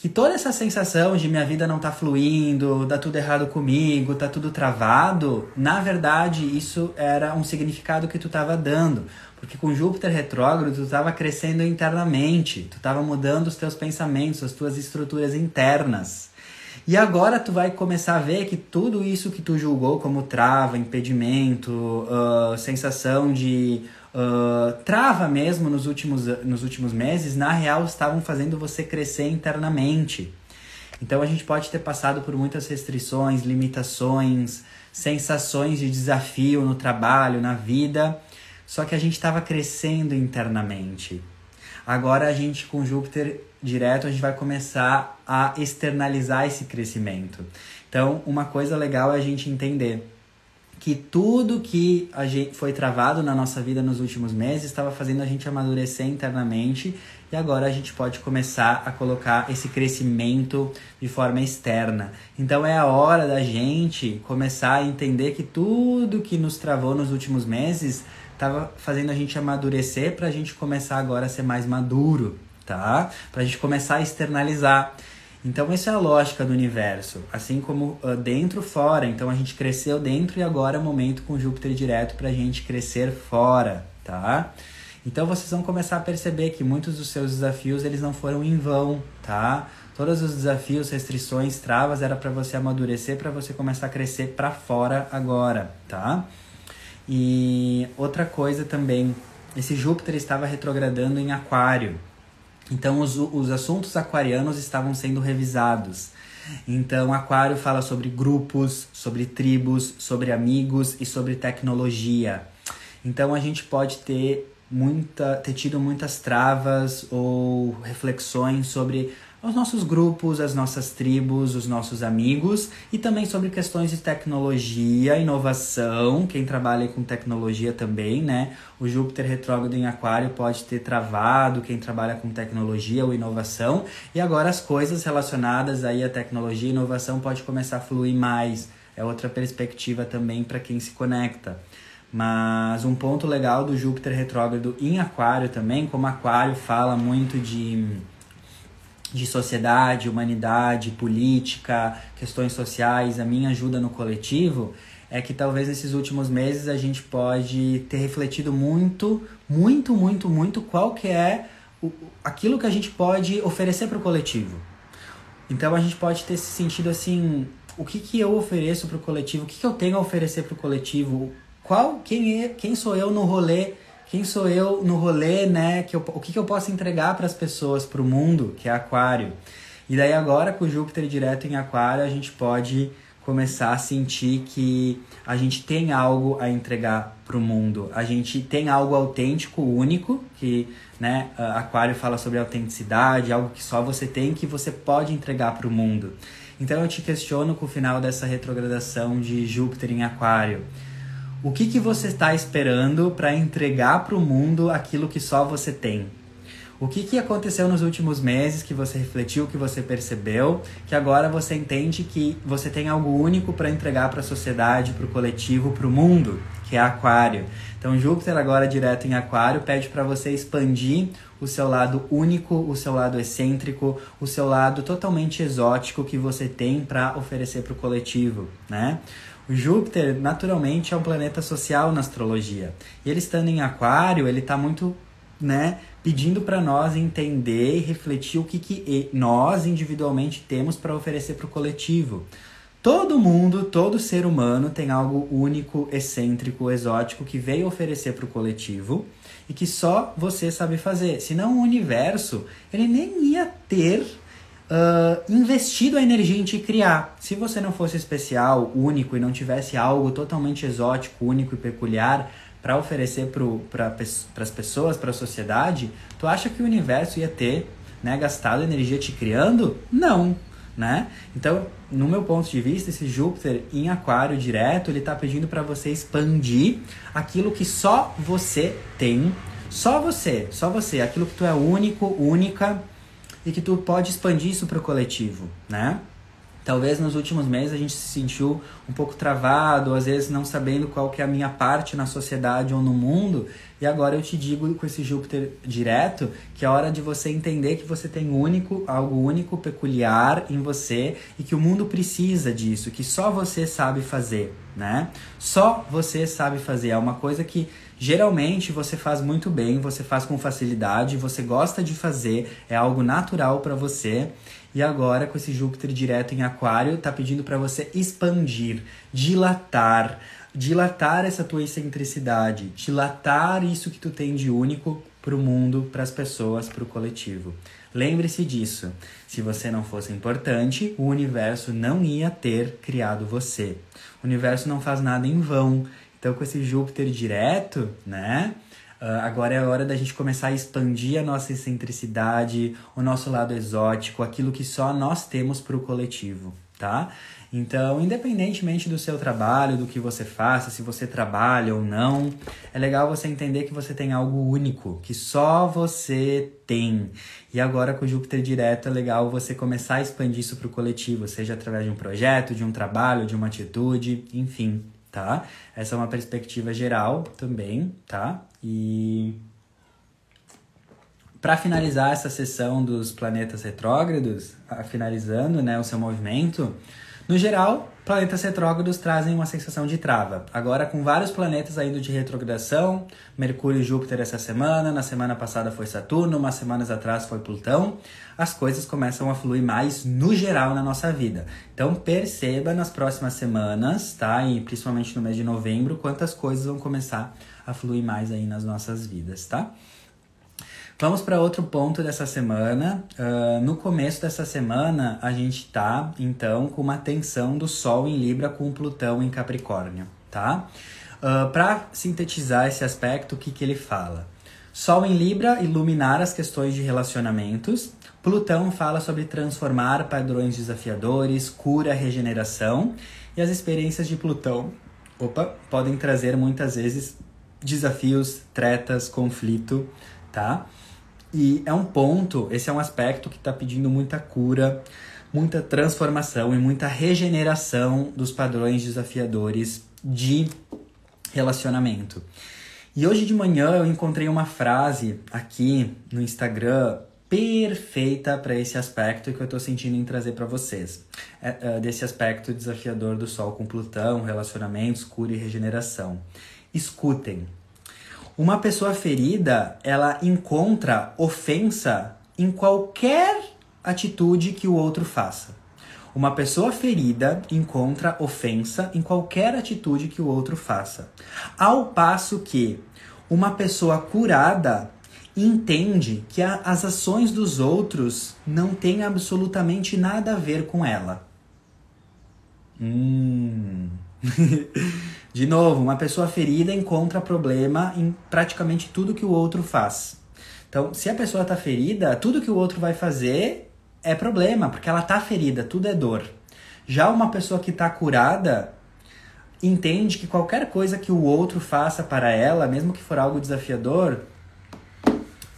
[SPEAKER 1] que toda essa sensação de minha vida não tá fluindo, dá tudo errado comigo, tá tudo travado, na verdade isso era um significado que tu estava dando. Porque com Júpiter retrógrado tu estava crescendo internamente, tu estava mudando os teus pensamentos, as tuas estruturas internas. E agora tu vai começar a ver que tudo isso que tu julgou como trava, impedimento, uh, sensação de uh, trava mesmo nos últimos, nos últimos meses, na real estavam fazendo você crescer internamente. Então a gente pode ter passado por muitas restrições, limitações, sensações de desafio no trabalho, na vida, só que a gente estava crescendo internamente. Agora a gente com Júpiter direto a gente vai começar a externalizar esse crescimento. Então, uma coisa legal é a gente entender que tudo que a gente foi travado na nossa vida nos últimos meses estava fazendo a gente amadurecer internamente e agora a gente pode começar a colocar esse crescimento de forma externa. Então é a hora da gente começar a entender que tudo que nos travou nos últimos meses estava fazendo a gente amadurecer para a gente começar agora a ser mais maduro, tá? Para a gente começar a externalizar. Então, essa é a lógica do universo. Assim como uh, dentro, fora. Então, a gente cresceu dentro e agora é o momento com Júpiter direto para a gente crescer fora, tá? Então, vocês vão começar a perceber que muitos dos seus desafios, eles não foram em vão, tá? Todos os desafios, restrições, travas, era para você amadurecer, para você começar a crescer para fora agora, tá? E outra coisa também, esse Júpiter estava retrogradando em Aquário, então, os, os assuntos aquarianos estavam sendo revisados. Então, Aquário fala sobre grupos, sobre tribos, sobre amigos e sobre tecnologia. Então, a gente pode ter muita, ter tido muitas travas ou reflexões sobre os nossos grupos, as nossas tribos, os nossos amigos e também sobre questões de tecnologia, inovação, quem trabalha com tecnologia também, né? O Júpiter retrógrado em Aquário pode ter travado quem trabalha com tecnologia ou inovação e agora as coisas relacionadas aí à tecnologia e inovação pode começar a fluir mais. É outra perspectiva também para quem se conecta. Mas um ponto legal do Júpiter retrógrado em Aquário também, como Aquário fala muito de de sociedade, humanidade, política, questões sociais, a minha ajuda no coletivo, é que talvez nesses últimos meses a gente pode ter refletido muito, muito, muito, muito qual que é o, aquilo que a gente pode oferecer para o coletivo. Então a gente pode ter se sentido assim, o que, que eu ofereço para o coletivo, o que, que eu tenho a oferecer para o coletivo, qual, quem, é, quem sou eu no rolê quem sou eu no rolê, né? Que eu, o que, que eu posso entregar para as pessoas, para o mundo, que é Aquário. E daí agora com Júpiter direto em Aquário, a gente pode começar a sentir que a gente tem algo a entregar para o mundo. A gente tem algo autêntico, único, que né, Aquário fala sobre autenticidade, algo que só você tem, que você pode entregar para o mundo. Então eu te questiono com o final dessa retrogradação de Júpiter em Aquário. O que, que você está esperando para entregar para o mundo aquilo que só você tem? O que, que aconteceu nos últimos meses que você refletiu, que você percebeu, que agora você entende que você tem algo único para entregar para a sociedade, para o coletivo, para o mundo, que é Aquário. Então, Júpiter, agora direto em Aquário, pede para você expandir o seu lado único, o seu lado excêntrico, o seu lado totalmente exótico que você tem para oferecer para o coletivo, né? Júpiter, naturalmente, é um planeta social na astrologia. E ele estando em Aquário, ele está muito, né, pedindo para nós entender e refletir o que, que nós individualmente temos para oferecer para o coletivo. Todo mundo, todo ser humano tem algo único, excêntrico, exótico que veio oferecer para o coletivo e que só você sabe fazer. Senão o universo, ele nem ia ter uh, investido a energia em te criar. Se você não fosse especial, único e não tivesse algo totalmente exótico, único e peculiar para oferecer para as pessoas, para a sociedade, tu acha que o universo ia ter né, gastado energia te criando? Não, né? Então, no meu ponto de vista, esse Júpiter em Aquário direto, ele está pedindo para você expandir aquilo que só você tem, só você, só você, aquilo que tu é único, única, e que tu pode expandir isso para o coletivo, né? Talvez nos últimos meses a gente se sentiu um pouco travado, às vezes não sabendo qual que é a minha parte na sociedade ou no mundo. E agora eu te digo com esse Júpiter direto que é hora de você entender que você tem único, algo único, peculiar em você e que o mundo precisa disso, que só você sabe fazer, né? Só você sabe fazer. É uma coisa que geralmente você faz muito bem, você faz com facilidade, você gosta de fazer, é algo natural para você. E agora, com esse Júpiter direto em Aquário, tá pedindo para você expandir, dilatar, dilatar essa tua excentricidade, dilatar isso que tu tem de único para o mundo, para as pessoas, para o coletivo. Lembre-se disso. Se você não fosse importante, o universo não ia ter criado você. O universo não faz nada em vão. Então, com esse Júpiter direto, né? Uh, agora é a hora da gente começar a expandir a nossa excentricidade, o nosso lado exótico, aquilo que só nós temos para o coletivo, tá? Então, independentemente do seu trabalho, do que você faça, se você trabalha ou não, é legal você entender que você tem algo único, que só você tem. E agora com o Júpiter direto é legal você começar a expandir isso para o coletivo, seja através de um projeto, de um trabalho, de uma atitude, enfim, tá? Essa é uma perspectiva geral também, tá? E para finalizar essa sessão dos planetas retrógrados, finalizando né, o seu movimento, no geral, planetas retrógrados trazem uma sensação de trava. Agora, com vários planetas indo de retrogradação, Mercúrio e Júpiter essa semana, na semana passada foi Saturno, umas semanas atrás foi Plutão, as coisas começam a fluir mais no geral na nossa vida. Então, perceba nas próximas semanas, tá? E principalmente no mês de novembro, quantas coisas vão começar a fluir mais aí nas nossas vidas, tá? Vamos para outro ponto dessa semana. Uh, no começo dessa semana, a gente tá, então, com uma tensão do Sol em Libra com Plutão em Capricórnio, tá? Uh, para sintetizar esse aspecto, o que, que ele fala? Sol em Libra iluminar as questões de relacionamentos. Plutão fala sobre transformar padrões desafiadores, cura, regeneração. E as experiências de Plutão opa, podem trazer muitas vezes desafios, tretas, conflito, tá? E é um ponto, esse é um aspecto que está pedindo muita cura, muita transformação e muita regeneração dos padrões desafiadores de relacionamento. E hoje de manhã eu encontrei uma frase aqui no Instagram perfeita para esse aspecto que eu estou sentindo em trazer para vocês. É, é, desse aspecto desafiador do Sol com Plutão, relacionamentos, cura e regeneração. Escutem. Uma pessoa ferida, ela encontra ofensa em qualquer atitude que o outro faça. Uma pessoa ferida encontra ofensa em qualquer atitude que o outro faça. Ao passo que uma pessoa curada entende que a, as ações dos outros não têm absolutamente nada a ver com ela. Hum. De novo, uma pessoa ferida encontra problema em praticamente tudo que o outro faz. Então, se a pessoa está ferida, tudo que o outro vai fazer é problema, porque ela está ferida, tudo é dor. Já uma pessoa que está curada entende que qualquer coisa que o outro faça para ela, mesmo que for algo desafiador,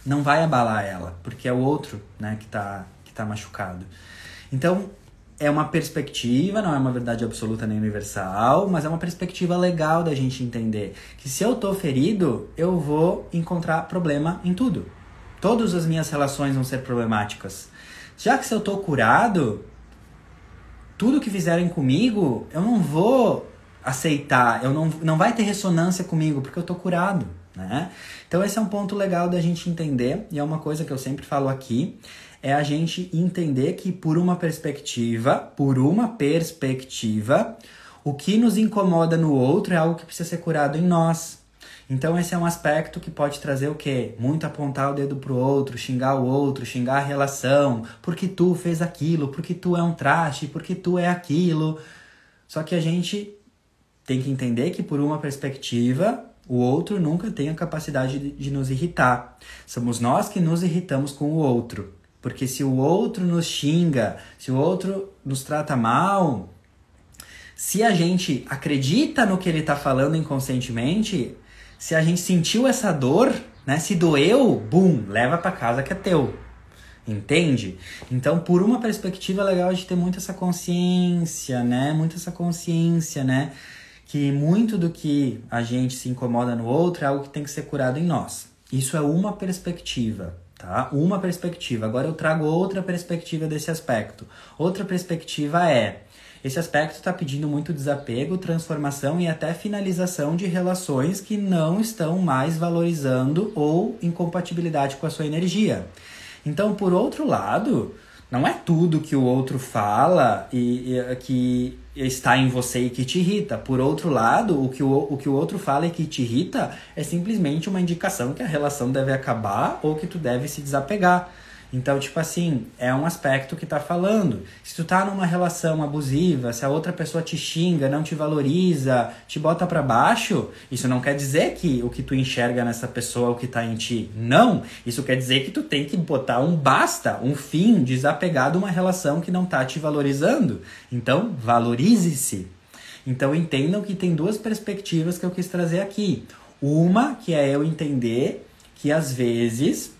[SPEAKER 1] não vai abalar ela, porque é o outro né, que está que tá machucado. Então, é uma perspectiva, não é uma verdade absoluta nem universal, mas é uma perspectiva legal da gente entender que se eu tô ferido, eu vou encontrar problema em tudo. Todas as minhas relações vão ser problemáticas. Já que se eu tô curado, tudo que fizerem comigo, eu não vou aceitar, eu não, não vai ter ressonância comigo porque eu tô curado, né? Então esse é um ponto legal da gente entender e é uma coisa que eu sempre falo aqui, é a gente entender que por uma perspectiva, por uma perspectiva, o que nos incomoda no outro é algo que precisa ser curado em nós. Então esse é um aspecto que pode trazer o quê? Muito apontar o dedo pro outro, xingar o outro, xingar a relação, porque tu fez aquilo, porque tu é um traste, porque tu é aquilo. Só que a gente tem que entender que por uma perspectiva, o outro nunca tem a capacidade de, de nos irritar. Somos nós que nos irritamos com o outro. Porque se o outro nos xinga, se o outro nos trata mal, se a gente acredita no que ele está falando inconscientemente, se a gente sentiu essa dor, né, se doeu, bum, leva para casa que é teu. Entende? Então, por uma perspectiva é legal de ter muito essa consciência, né? Muito essa consciência, né? Que muito do que a gente se incomoda no outro é algo que tem que ser curado em nós. Isso é uma perspectiva, tá? Uma perspectiva. Agora eu trago outra perspectiva desse aspecto. Outra perspectiva é esse aspecto está pedindo muito desapego, transformação e até finalização de relações que não estão mais valorizando ou incompatibilidade com a sua energia. Então, por outro lado, não é tudo que o outro fala e, e, que está em você e que te irrita. Por outro lado, o que o, o que o outro fala e que te irrita é simplesmente uma indicação que a relação deve acabar ou que tu deve se desapegar. Então, tipo assim, é um aspecto que tá falando. Se tu tá numa relação abusiva, se a outra pessoa te xinga, não te valoriza, te bota para baixo, isso não quer dizer que o que tu enxerga nessa pessoa é o que tá em ti. Não! Isso quer dizer que tu tem que botar um basta, um fim, desapegar de uma relação que não tá te valorizando. Então, valorize-se. Então, entendam que tem duas perspectivas que eu quis trazer aqui. Uma, que é eu entender que às vezes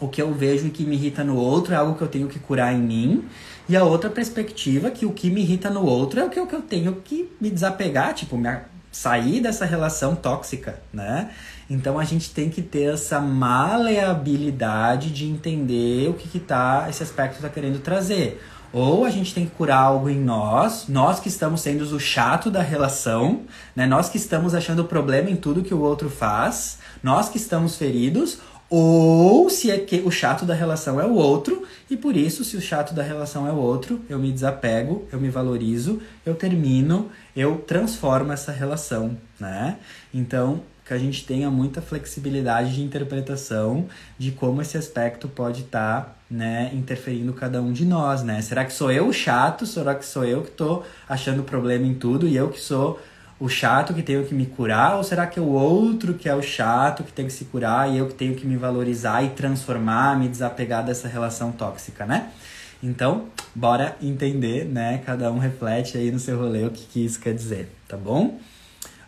[SPEAKER 1] o que eu vejo e que me irrita no outro é algo que eu tenho que curar em mim. E a outra perspectiva, que o que me irrita no outro é o que eu tenho que me desapegar, tipo, me sair dessa relação tóxica, né? Então a gente tem que ter essa maleabilidade de entender o que, que tá, esse aspecto está querendo trazer. Ou a gente tem que curar algo em nós, nós que estamos sendo o chato da relação, né? Nós que estamos achando problema em tudo que o outro faz, nós que estamos feridos, ou se é que o chato da relação é o outro, e por isso, se o chato da relação é o outro, eu me desapego, eu me valorizo, eu termino, eu transformo essa relação, né? Então, que a gente tenha muita flexibilidade de interpretação de como esse aspecto pode estar, tá, né, interferindo cada um de nós, né? Será que sou eu o chato? Será que sou eu que estou achando problema em tudo e eu que sou o chato que tenho que me curar ou será que é o outro que é o chato que tem que se curar e eu que tenho que me valorizar e transformar, me desapegar dessa relação tóxica, né? Então, bora entender, né? Cada um reflete aí no seu rolê o que, que isso quer dizer, tá bom?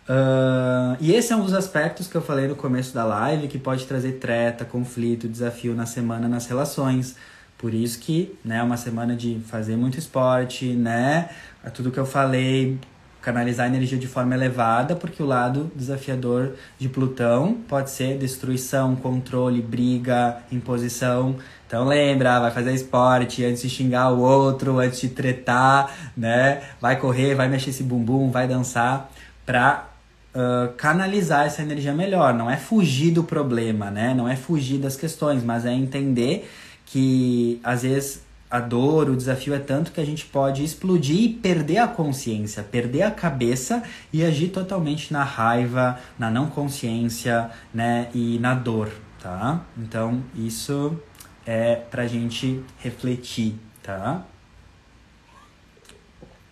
[SPEAKER 1] Uh, e esse é um dos aspectos que eu falei no começo da live que pode trazer treta, conflito, desafio na semana nas relações. Por isso que, né, é uma semana de fazer muito esporte, né? É tudo que eu falei, canalizar a energia de forma elevada, porque o lado desafiador de Plutão pode ser destruição, controle, briga, imposição. Então lembra, vai fazer esporte antes de xingar o outro, antes de tretar, né? Vai correr, vai mexer esse bumbum, vai dançar pra uh, canalizar essa energia melhor. Não é fugir do problema, né? Não é fugir das questões, mas é entender que às vezes a dor, o desafio é tanto que a gente pode explodir e perder a consciência, perder a cabeça e agir totalmente na raiva, na não consciência, né, e na dor, tá? Então, isso é pra gente refletir, tá?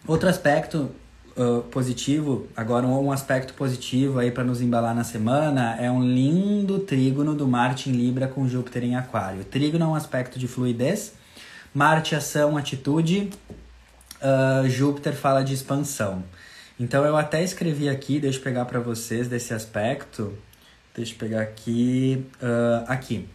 [SPEAKER 1] Outro aspecto uh, positivo, agora um, aspecto positivo aí para nos embalar na semana é um lindo trígono do Marte em Libra com Júpiter em Aquário. Trígono é um aspecto de fluidez, Marte, ação, atitude. Uh, Júpiter fala de expansão. Então eu até escrevi aqui, deixa eu pegar para vocês desse aspecto. Deixa eu pegar aqui. Uh, aqui.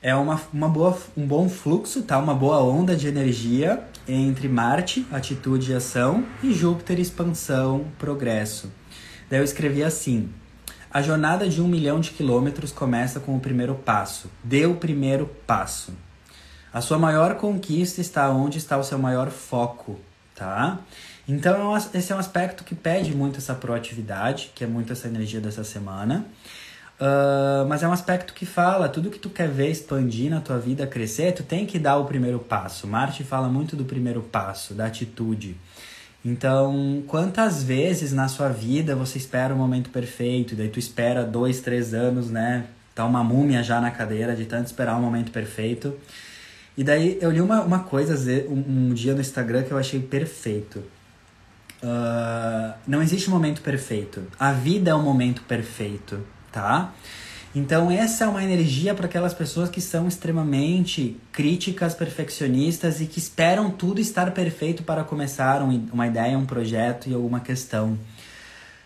[SPEAKER 1] É uma, uma boa, um bom fluxo, tá? Uma boa onda de energia entre Marte, atitude e ação, e Júpiter, expansão, progresso. Daí eu escrevi assim: a jornada de um milhão de quilômetros começa com o primeiro passo. Dê o primeiro passo. A sua maior conquista está onde está o seu maior foco, tá? Então, é esse é um aspecto que pede muito essa proatividade, que é muito essa energia dessa semana. Uh, mas é um aspecto que fala, tudo que tu quer ver expandir na tua vida, crescer, tu tem que dar o primeiro passo. Marte fala muito do primeiro passo, da atitude. Então, quantas vezes na sua vida você espera o momento perfeito, daí tu espera dois, três anos, né? Tá uma múmia já na cadeira de tanto esperar o momento perfeito. E daí eu li uma, uma coisa um, um dia no Instagram que eu achei perfeito. Uh, não existe momento perfeito. A vida é o momento perfeito, tá? Então essa é uma energia para aquelas pessoas que são extremamente críticas, perfeccionistas e que esperam tudo estar perfeito para começar um, uma ideia, um projeto e alguma questão.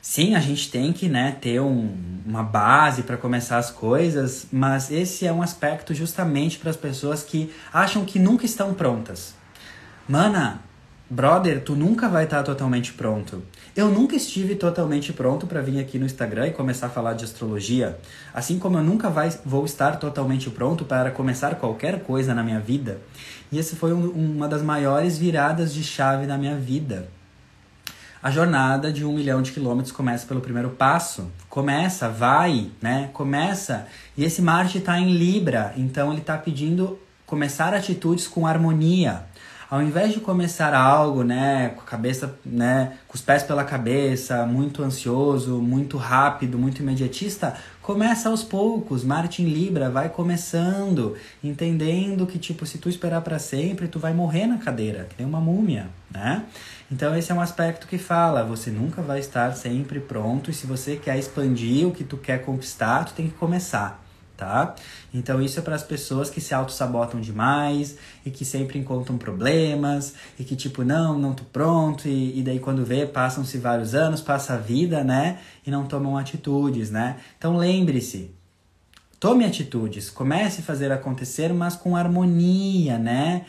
[SPEAKER 1] Sim, a gente tem que né, ter um, uma base para começar as coisas, mas esse é um aspecto justamente para as pessoas que acham que nunca estão prontas. Mana, brother, tu nunca vai estar totalmente pronto. Eu nunca estive totalmente pronto para vir aqui no Instagram e começar a falar de astrologia, assim como eu nunca vai, vou estar totalmente pronto para começar qualquer coisa na minha vida. E esse foi um, uma das maiores viradas de chave da minha vida a jornada de um milhão de quilômetros começa pelo primeiro passo. Começa, vai, né? Começa. E esse Marte está em Libra, então ele está pedindo começar atitudes com harmonia. Ao invés de começar algo, né, com a cabeça, né, com os pés pela cabeça, muito ansioso, muito rápido, muito imediatista, começa aos poucos. Marte em Libra vai começando, entendendo que tipo, se tu esperar para sempre, tu vai morrer na cadeira, que nem uma múmia, né? Então esse é um aspecto que fala, você nunca vai estar sempre pronto e se você quer expandir o que tu quer conquistar, tu tem que começar, tá? Então isso é para as pessoas que se auto-sabotam demais e que sempre encontram problemas e que tipo, não, não tô pronto e, e daí quando vê, passam-se vários anos, passa a vida, né? E não tomam atitudes, né? Então lembre-se, tome atitudes, comece a fazer acontecer, mas com harmonia, né?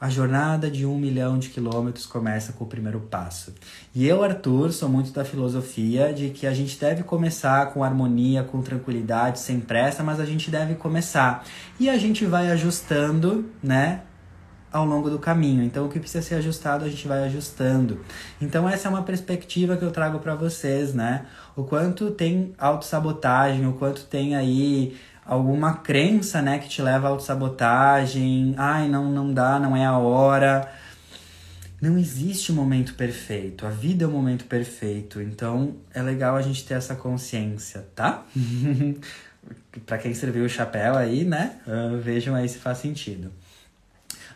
[SPEAKER 1] A jornada de um milhão de quilômetros começa com o primeiro passo. E eu, Arthur, sou muito da filosofia de que a gente deve começar com harmonia, com tranquilidade, sem pressa, mas a gente deve começar. E a gente vai ajustando, né? Ao longo do caminho. Então, o que precisa ser ajustado, a gente vai ajustando. Então, essa é uma perspectiva que eu trago para vocês, né? O quanto tem autossabotagem, o quanto tem aí alguma crença, né, que te leva à autossabotagem, ai, não, não dá, não é a hora. Não existe momento perfeito, a vida é o momento perfeito, então é legal a gente ter essa consciência, tá? para quem serviu o chapéu aí, né, uh, vejam aí se faz sentido.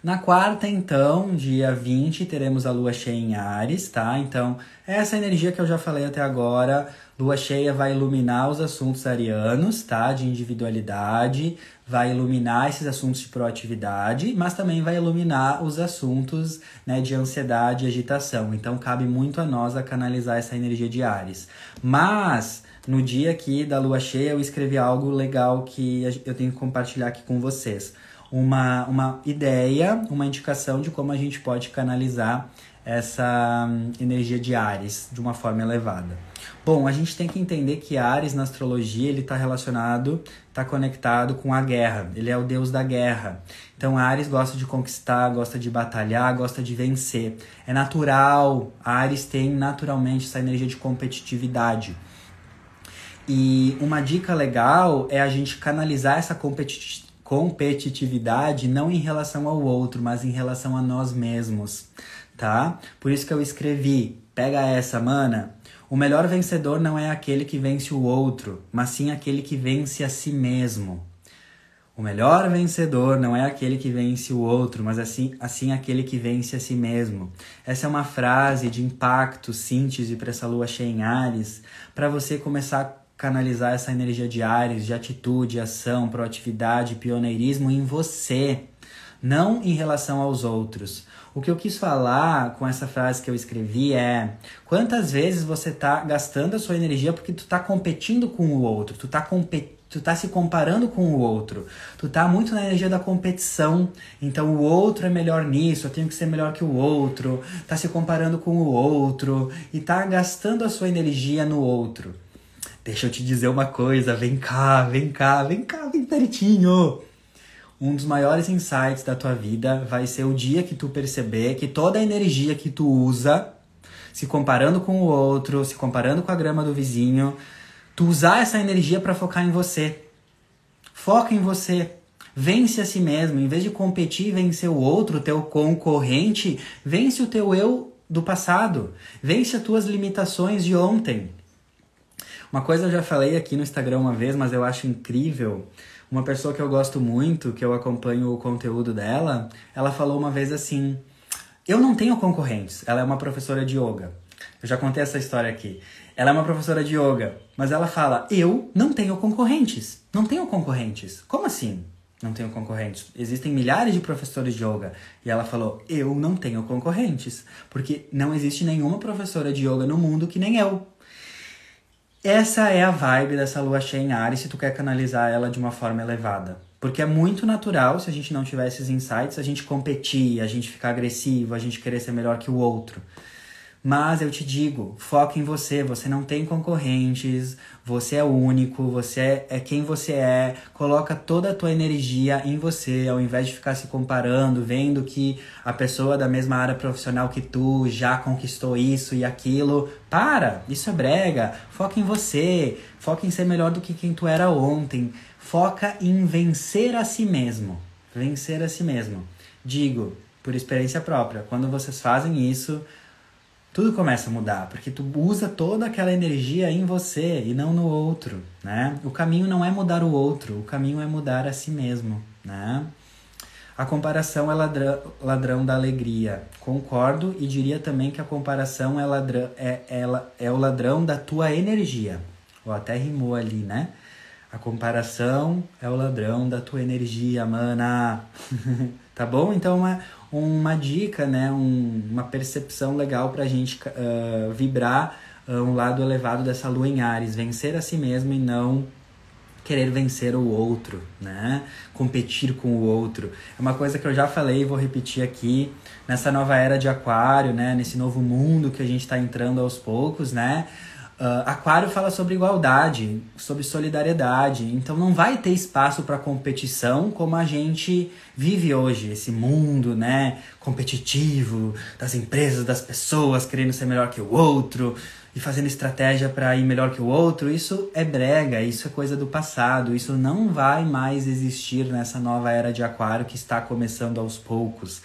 [SPEAKER 1] Na quarta, então, dia 20, teremos a lua cheia em Ares, tá? Então, essa energia que eu já falei até agora, lua cheia vai iluminar os assuntos arianos, tá? De individualidade, vai iluminar esses assuntos de proatividade, mas também vai iluminar os assuntos né, de ansiedade e agitação. Então, cabe muito a nós a canalizar essa energia de Ares. Mas, no dia aqui da lua cheia, eu escrevi algo legal que eu tenho que compartilhar aqui com vocês uma, uma ideia, uma indicação de como a gente pode canalizar essa hum, energia de Ares de uma forma elevada. Bom, a gente tem que entender que Ares na astrologia ele está relacionado, está conectado com a guerra. Ele é o deus da guerra. Então Ares gosta de conquistar, gosta de batalhar, gosta de vencer. É natural. Ares tem naturalmente essa energia de competitividade. E uma dica legal é a gente canalizar essa competitividade competitividade não em relação ao outro, mas em relação a nós mesmos, tá? Por isso que eu escrevi, pega essa, mana. O melhor vencedor não é aquele que vence o outro, mas sim aquele que vence a si mesmo. O melhor vencedor não é aquele que vence o outro, mas assim, assim aquele que vence a si mesmo. Essa é uma frase de impacto, síntese para essa lua cheia em Ares, para você começar canalizar essa energia de Ares, de atitude, ação, proatividade, pioneirismo em você, não em relação aos outros. O que eu quis falar com essa frase que eu escrevi é: quantas vezes você tá gastando a sua energia porque tu tá competindo com o outro, tu tá competindo Tu tá se comparando com o outro. Tu tá muito na energia da competição. Então o outro é melhor nisso, eu tenho que ser melhor que o outro. Tá se comparando com o outro e tá gastando a sua energia no outro. Deixa eu te dizer uma coisa, vem cá, vem cá, vem cá, vem pertinho. Um dos maiores insights da tua vida vai ser o dia que tu perceber que toda a energia que tu usa, se comparando com o outro, se comparando com a grama do vizinho, tu usar essa energia para focar em você. Foca em você. Vence a si mesmo. Em vez de competir e vencer o outro, teu concorrente, vence o teu eu do passado. Vence as tuas limitações de ontem. Uma coisa eu já falei aqui no Instagram uma vez, mas eu acho incrível. Uma pessoa que eu gosto muito, que eu acompanho o conteúdo dela, ela falou uma vez assim: Eu não tenho concorrentes. Ela é uma professora de yoga. Eu já contei essa história aqui. Ela é uma professora de yoga, mas ela fala: Eu não tenho concorrentes. Não tenho concorrentes. Como assim? Não tenho concorrentes. Existem milhares de professores de yoga. E ela falou: Eu não tenho concorrentes. Porque não existe nenhuma professora de yoga no mundo que nem eu. Essa é a vibe dessa lua cheia em Ares se tu quer canalizar ela de uma forma elevada. Porque é muito natural, se a gente não tiver esses insights, a gente competir, a gente ficar agressivo, a gente querer ser melhor que o outro. Mas eu te digo, foca em você, você não tem concorrentes, você é único, você é, é quem você é, coloca toda a tua energia em você, ao invés de ficar se comparando, vendo que a pessoa da mesma área profissional que tu já conquistou isso e aquilo. Para, isso é brega. Foca em você, foca em ser melhor do que quem tu era ontem. Foca em vencer a si mesmo. Vencer a si mesmo. Digo, por experiência própria, quando vocês fazem isso, tudo começa a mudar, porque tu usa toda aquela energia em você e não no outro, né? O caminho não é mudar o outro, o caminho é mudar a si mesmo, né? A comparação é ladrão, ladrão da alegria. Concordo e diria também que a comparação é, ladrão, é, é, é o ladrão da tua energia. Ou até rimou ali, né? A comparação é o ladrão da tua energia, mana. tá bom? Então, uma, uma dica, né, um, uma percepção legal para a gente uh, vibrar uh, um lado elevado dessa lua em Ares, vencer a si mesmo e não querer vencer o outro, né? Competir com o outro. É uma coisa que eu já falei e vou repetir aqui. Nessa nova era de aquário, né? Nesse novo mundo que a gente está entrando aos poucos, né? Uh, Aquário fala sobre igualdade, sobre solidariedade, então não vai ter espaço para competição como a gente vive hoje, esse mundo, né, competitivo das empresas, das pessoas querendo ser melhor que o outro e fazendo estratégia para ir melhor que o outro. Isso é brega, isso é coisa do passado, isso não vai mais existir nessa nova era de Aquário que está começando aos poucos.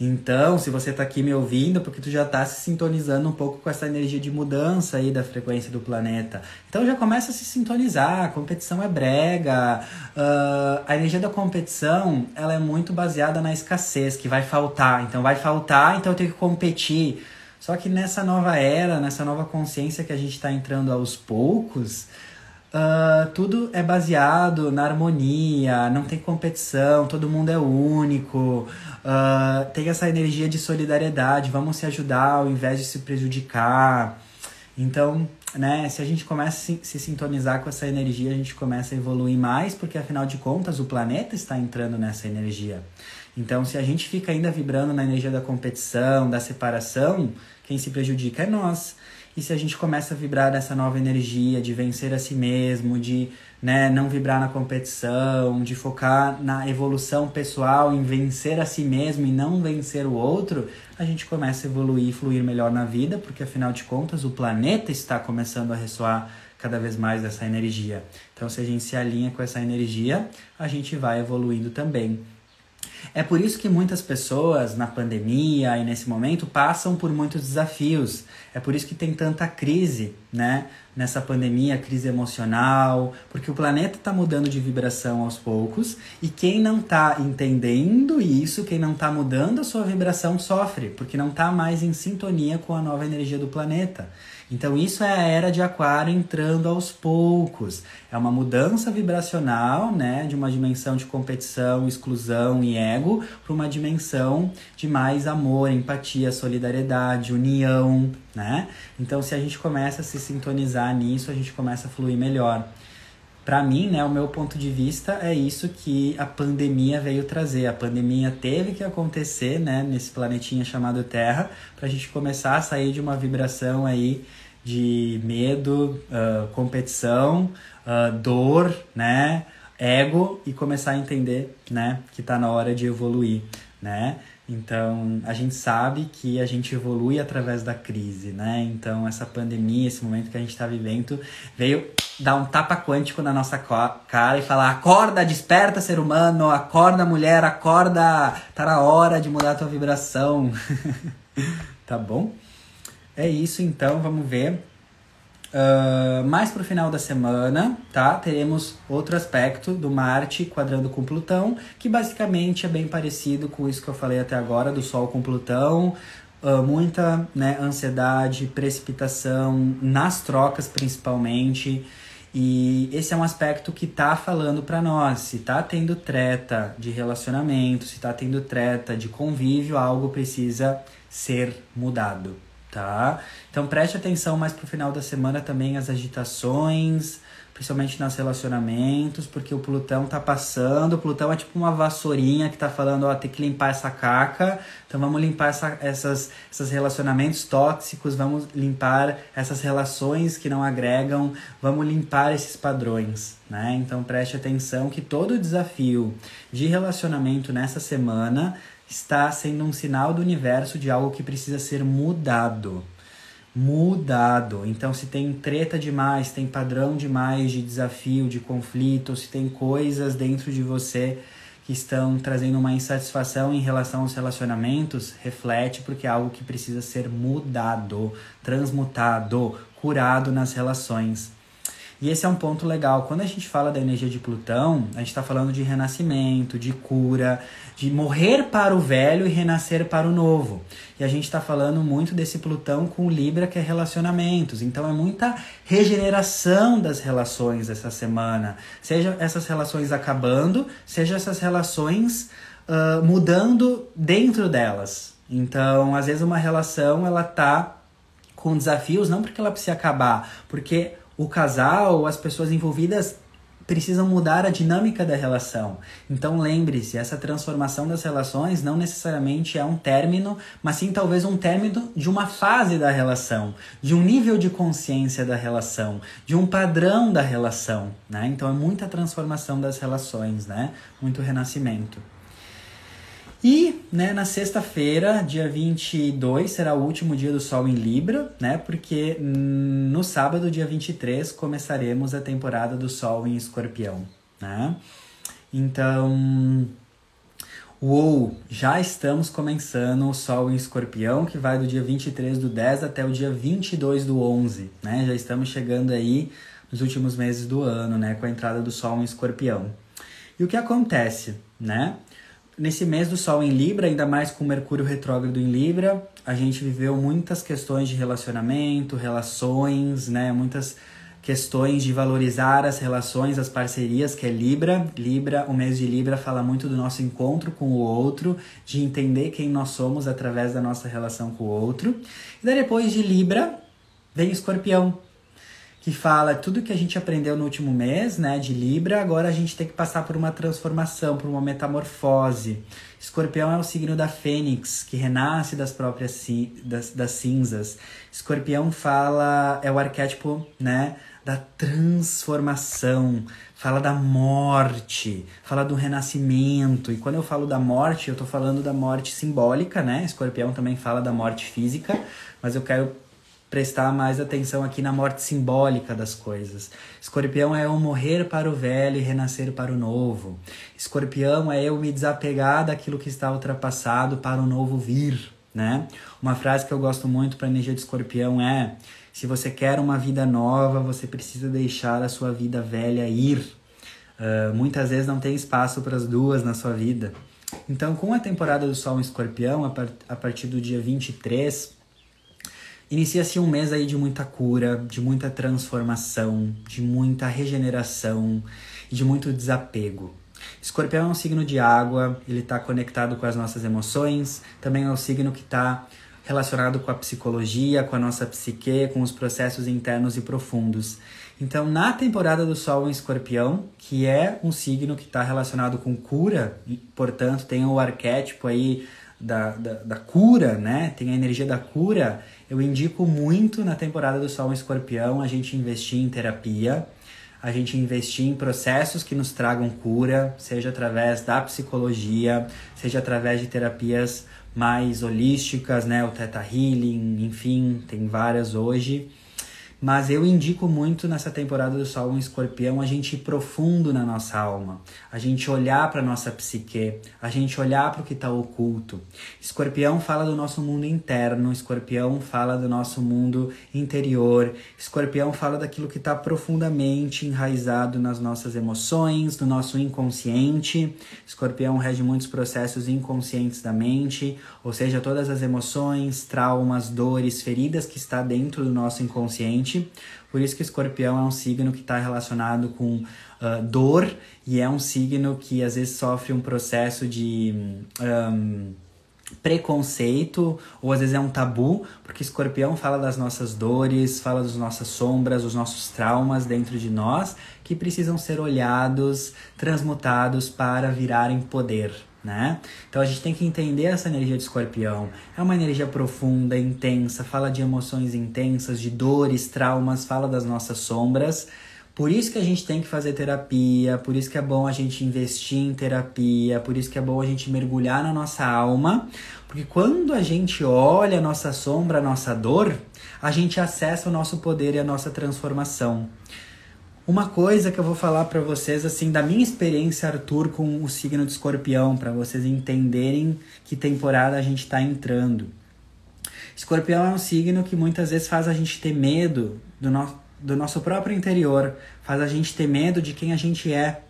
[SPEAKER 1] Então, se você está aqui me ouvindo, porque tu já está se sintonizando um pouco com essa energia de mudança aí da frequência do planeta. Então já começa a se sintonizar, a competição é brega. Uh, a energia da competição, ela é muito baseada na escassez, que vai faltar. Então vai faltar, então eu tenho que competir. Só que nessa nova era, nessa nova consciência que a gente está entrando aos poucos, Uh, tudo é baseado na harmonia, não tem competição, todo mundo é único, uh, tem essa energia de solidariedade, vamos se ajudar ao invés de se prejudicar. Então, né, se a gente começa a se, sintonizar com essa energia, a gente começa a evoluir mais, porque afinal de contas o planeta está entrando nessa energia. Então, se a gente fica ainda vibrando na energia da competição, da separação, quem se prejudica é nós. E se a gente começa a vibrar nessa nova energia de vencer a si mesmo, de né, não vibrar na competição, de focar na evolução pessoal, em vencer a si mesmo e não vencer o outro, a gente começa a evoluir e fluir melhor na vida, porque afinal de contas o planeta está começando a ressoar cada vez mais dessa energia. Então, se a gente se alinha com essa energia, a gente vai evoluindo também. É por isso que muitas pessoas na pandemia e nesse momento passam por muitos desafios. É por isso que tem tanta crise, né? Nessa pandemia, crise emocional, porque o planeta está mudando de vibração aos poucos e quem não está entendendo isso, quem não está mudando a sua vibração sofre, porque não está mais em sintonia com a nova energia do planeta. Então, isso é a era de Aquário entrando aos poucos. É uma mudança vibracional, né, de uma dimensão de competição, exclusão e ego, para uma dimensão de mais amor, empatia, solidariedade, união, né? Então, se a gente começa a se sintonizar nisso, a gente começa a fluir melhor para mim, né, o meu ponto de vista é isso que a pandemia veio trazer. A pandemia teve que acontecer, né, nesse planetinha chamado Terra, para a gente começar a sair de uma vibração aí de medo, uh, competição, uh, dor, né, ego e começar a entender, né, que está na hora de evoluir, né? Então, a gente sabe que a gente evolui através da crise, né? Então, essa pandemia, esse momento que a gente está vivendo, veio dar um tapa quântico na nossa cara e falar: acorda, desperta, ser humano, acorda, mulher, acorda, tá na hora de mudar a tua vibração. tá bom? É isso, então, vamos ver. Uh, mais pro final da semana, tá? Teremos outro aspecto do Marte quadrando com Plutão, que basicamente é bem parecido com isso que eu falei até agora, do Sol com Plutão. Uh, muita né, ansiedade, precipitação, nas trocas principalmente. E esse é um aspecto que tá falando para nós. Se tá tendo treta de relacionamento, se tá tendo treta de convívio, algo precisa ser mudado tá? Então preste atenção mais pro final da semana também as agitações, principalmente nos relacionamentos, porque o Plutão tá passando, o Plutão é tipo uma vassourinha que tá falando, ó, tem que limpar essa caca, então vamos limpar essa, essas, esses relacionamentos tóxicos, vamos limpar essas relações que não agregam, vamos limpar esses padrões, né? Então preste atenção que todo o desafio de relacionamento nessa semana está sendo um sinal do universo de algo que precisa ser mudado mudado. Então, se tem treta demais, tem padrão demais de desafio, de conflito, se tem coisas dentro de você que estão trazendo uma insatisfação em relação aos relacionamentos, reflete porque é algo que precisa ser mudado, transmutado, curado nas relações. E esse é um ponto legal. Quando a gente fala da energia de Plutão, a gente está falando de renascimento, de cura, de morrer para o velho e renascer para o novo. E a gente está falando muito desse Plutão com Libra, que é relacionamentos. Então é muita regeneração das relações essa semana. Seja essas relações acabando, seja essas relações uh, mudando dentro delas. Então, às vezes uma relação ela tá com desafios não porque ela precisa acabar, porque o casal, as pessoas envolvidas precisam mudar a dinâmica da relação. Então lembre-se, essa transformação das relações não necessariamente é um término, mas sim talvez um término de uma fase da relação, de um nível de consciência da relação, de um padrão da relação, né? Então é muita transformação das relações, né? Muito renascimento. E né, na sexta-feira, dia 22, será o último dia do Sol em Libra, né? Porque no sábado, dia 23, começaremos a temporada do Sol em Escorpião, né? Então, uou, já estamos começando o Sol em Escorpião, que vai do dia 23 do 10 até o dia 22 do 11, né? Já estamos chegando aí nos últimos meses do ano, né? Com a entrada do Sol em Escorpião. E o que acontece, né? Nesse mês do Sol em Libra, ainda mais com Mercúrio retrógrado em Libra, a gente viveu muitas questões de relacionamento, relações, né? Muitas questões de valorizar as relações, as parcerias, que é Libra. Libra, o mês de Libra fala muito do nosso encontro com o outro, de entender quem nós somos através da nossa relação com o outro. E daí depois de Libra, vem Escorpião, que fala tudo que a gente aprendeu no último mês, né, de Libra, agora a gente tem que passar por uma transformação, por uma metamorfose. Escorpião é o signo da fênix, que renasce das próprias das, das cinzas. Escorpião fala, é o arquétipo, né, da transformação, fala da morte, fala do renascimento. E quando eu falo da morte, eu tô falando da morte simbólica, né? Escorpião também fala da morte física, mas eu quero prestar mais atenção aqui na morte simbólica das coisas. Escorpião é eu morrer para o velho e renascer para o novo. Escorpião é eu me desapegar daquilo que está ultrapassado para o novo vir, né? Uma frase que eu gosto muito para a energia de escorpião é: se você quer uma vida nova, você precisa deixar a sua vida velha ir. Uh, muitas vezes não tem espaço para as duas na sua vida. Então, com a temporada do Sol em Escorpião, a, par a partir do dia 23, Inicia-se um mês aí de muita cura, de muita transformação, de muita regeneração e de muito desapego. Escorpião é um signo de água, ele está conectado com as nossas emoções, também é um signo que está relacionado com a psicologia, com a nossa psique, com os processos internos e profundos. Então, na temporada do Sol em Escorpião, que é um signo que está relacionado com cura, e, portanto, tem o arquétipo aí da, da, da cura, né? Tem a energia da cura eu indico muito na temporada do Sol em Escorpião a gente investir em terapia, a gente investir em processos que nos tragam cura, seja através da psicologia, seja através de terapias mais holísticas, né, o Theta Healing, enfim, tem várias hoje. Mas eu indico muito nessa temporada do Sol em Escorpião a gente ir profundo na nossa alma, a gente olhar para nossa psique, a gente olhar para o que está oculto. Escorpião fala do nosso mundo interno, Escorpião fala do nosso mundo interior, Escorpião fala daquilo que está profundamente enraizado nas nossas emoções, no nosso inconsciente. Escorpião rege muitos processos inconscientes da mente, ou seja, todas as emoções, traumas, dores, feridas que está dentro do nosso inconsciente por isso que escorpião é um signo que está relacionado com uh, dor e é um signo que às vezes sofre um processo de um, preconceito ou às vezes é um tabu, porque escorpião fala das nossas dores, fala das nossas sombras, dos nossos traumas dentro de nós que precisam ser olhados, transmutados para virarem poder. Né? Então a gente tem que entender essa energia de escorpião. É uma energia profunda, intensa, fala de emoções intensas, de dores, traumas, fala das nossas sombras por isso que a gente tem que fazer terapia, por isso que é bom a gente investir em terapia, por isso que é bom a gente mergulhar na nossa alma, porque quando a gente olha a nossa sombra, a nossa dor, a gente acessa o nosso poder e a nossa transformação. Uma coisa que eu vou falar para vocês assim da minha experiência Arthur com o signo de Escorpião, para vocês entenderem que temporada a gente está entrando. Escorpião é um signo que muitas vezes faz a gente ter medo do nosso do nosso próprio interior, faz a gente ter medo de quem a gente é.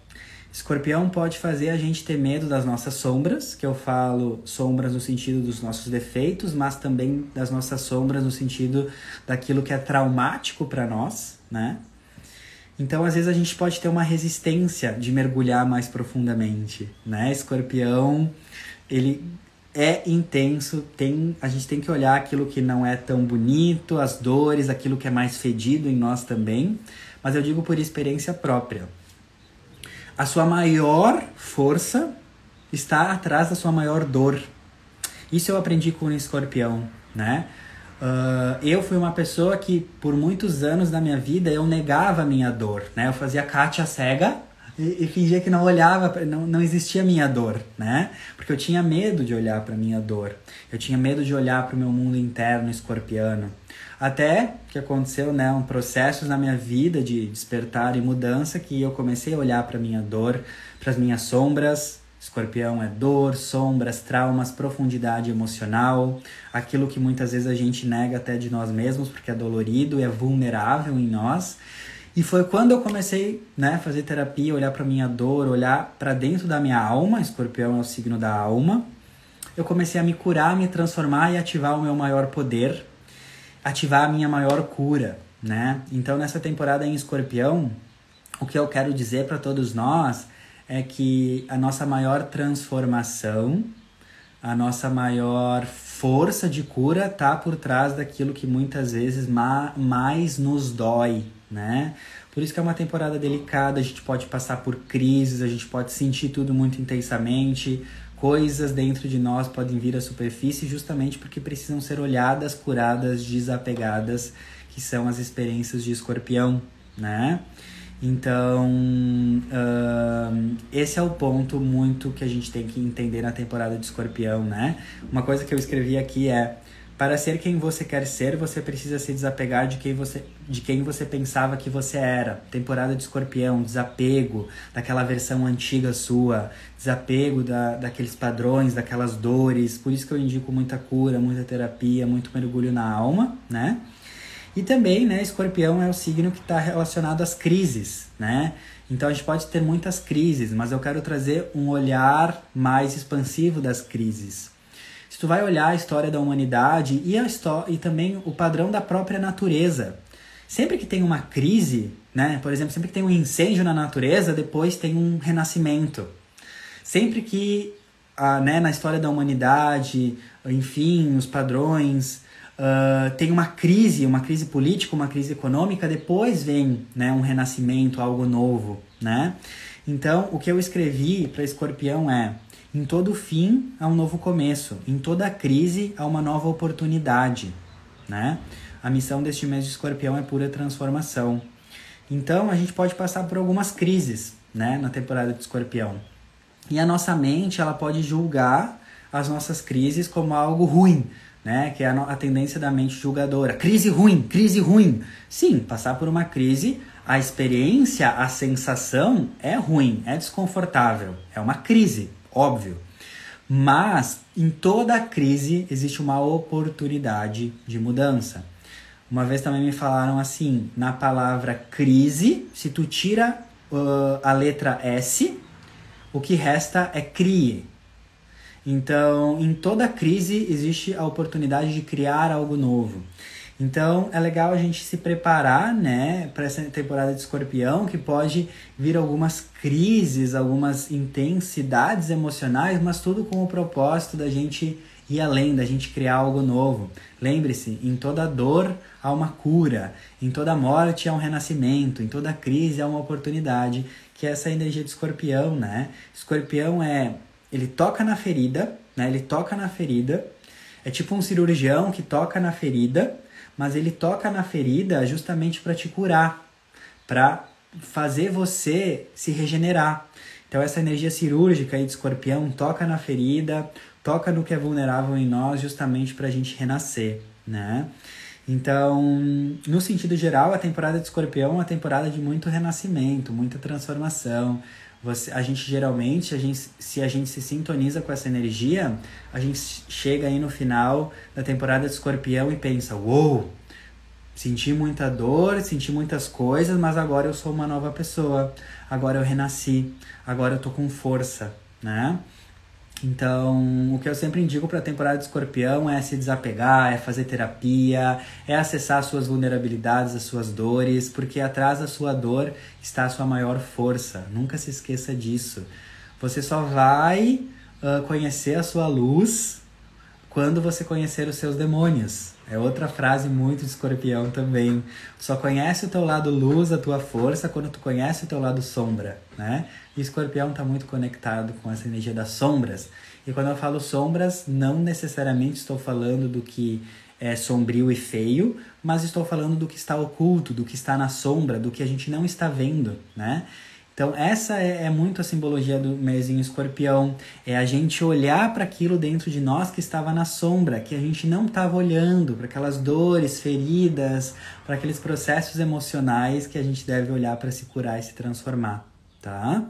[SPEAKER 1] Escorpião pode fazer a gente ter medo das nossas sombras, que eu falo sombras no sentido dos nossos defeitos, mas também das nossas sombras no sentido daquilo que é traumático para nós, né? Então, às vezes a gente pode ter uma resistência de mergulhar mais profundamente, né? Escorpião, ele é intenso, tem, a gente tem que olhar aquilo que não é tão bonito, as dores, aquilo que é mais fedido em nós também, mas eu digo por experiência própria. A sua maior força está atrás da sua maior dor. Isso eu aprendi com o escorpião, né? Uh, eu fui uma pessoa que por muitos anos da minha vida eu negava a minha dor, né? Eu fazia Kátia cega e, e fingia que não olhava, não, não existia minha dor, né? Porque eu tinha medo de olhar para minha dor. Eu tinha medo de olhar para o meu mundo interno escorpiano. Até que aconteceu, né, um processo na minha vida de despertar e mudança que eu comecei a olhar para minha dor, para as minhas sombras. Escorpião é dor, sombras, traumas, profundidade emocional, aquilo que muitas vezes a gente nega até de nós mesmos porque é dolorido e é vulnerável em nós. E foi quando eu comecei, né, fazer terapia, olhar para minha dor, olhar para dentro da minha alma, escorpião é o signo da alma. Eu comecei a me curar, me transformar e ativar o meu maior poder, ativar a minha maior cura, né? Então nessa temporada em escorpião, o que eu quero dizer para todos nós é que a nossa maior transformação, a nossa maior força de cura tá por trás daquilo que muitas vezes ma mais nos dói, né? Por isso que é uma temporada delicada, a gente pode passar por crises, a gente pode sentir tudo muito intensamente, coisas dentro de nós podem vir à superfície justamente porque precisam ser olhadas, curadas, desapegadas, que são as experiências de escorpião, né? Então, esse é o ponto muito que a gente tem que entender na temporada de escorpião, né? Uma coisa que eu escrevi aqui é para ser quem você quer ser, você precisa se desapegar de quem você, de quem você pensava que você era. Temporada de escorpião, desapego daquela versão antiga sua, desapego da, daqueles padrões, daquelas dores. Por isso que eu indico muita cura, muita terapia, muito mergulho na alma, né? E também, né, escorpião é o signo que está relacionado às crises, né? Então a gente pode ter muitas crises, mas eu quero trazer um olhar mais expansivo das crises se tu vai olhar a história da humanidade e, a e também o padrão da própria natureza, sempre que tem uma crise, né, por exemplo, sempre que tem um incêndio na natureza, depois tem um renascimento. Sempre que ah, né, na história da humanidade, enfim, os padrões, uh, tem uma crise, uma crise política, uma crise econômica, depois vem né, um renascimento, algo novo. Né? Então, o que eu escrevi para Escorpião é em todo fim há um novo começo, em toda crise há uma nova oportunidade, né? A missão deste mês de Escorpião é pura transformação. Então a gente pode passar por algumas crises, né, na temporada de Escorpião. E a nossa mente, ela pode julgar as nossas crises como algo ruim, né? Que é a, a tendência da mente julgadora. Crise ruim, crise ruim. Sim, passar por uma crise, a experiência, a sensação é ruim, é desconfortável, é uma crise óbvio. Mas em toda crise existe uma oportunidade de mudança. Uma vez também me falaram assim, na palavra crise, se tu tira uh, a letra S, o que resta é crie. Então, em toda crise existe a oportunidade de criar algo novo. Então é legal a gente se preparar, né, para essa temporada de Escorpião, que pode vir algumas crises, algumas intensidades emocionais, mas tudo com o propósito da gente ir além, da gente criar algo novo. Lembre-se, em toda dor há uma cura, em toda morte há um renascimento, em toda crise há uma oportunidade, que é essa energia de escorpião, né? Escorpião é, ele toca na ferida, né? Ele toca na ferida, é tipo um cirurgião que toca na ferida, mas ele toca na ferida justamente para te curar, para fazer você se regenerar. Então essa energia cirúrgica aí de escorpião toca na ferida, toca no que é vulnerável em nós justamente para a gente renascer, né? Então, no sentido geral, a temporada de escorpião é uma temporada de muito renascimento, muita transformação. Você, a gente geralmente, a gente, se a gente se sintoniza com essa energia, a gente chega aí no final da temporada de escorpião e pensa, uou, wow, Senti muita dor, senti muitas coisas, mas agora eu sou uma nova pessoa. Agora eu renasci. Agora eu tô com força, né? Então, o que eu sempre indico para a temporada de escorpião é se desapegar, é fazer terapia, é acessar as suas vulnerabilidades, as suas dores, porque atrás da sua dor está a sua maior força. Nunca se esqueça disso. Você só vai uh, conhecer a sua luz quando você conhecer os seus demônios. É outra frase muito de escorpião também. Só conhece o teu lado luz, a tua força, quando tu conhece o teu lado sombra, né? E escorpião está muito conectado com essa energia das sombras. E quando eu falo sombras, não necessariamente estou falando do que é sombrio e feio, mas estou falando do que está oculto, do que está na sombra, do que a gente não está vendo, né? Então, essa é, é, muito a simbologia do mêsinho escorpião. É a gente olhar para aquilo dentro de nós que estava na sombra, que a gente não estava olhando, para aquelas dores, feridas, para aqueles processos emocionais que a gente deve olhar para se curar e se transformar, tá?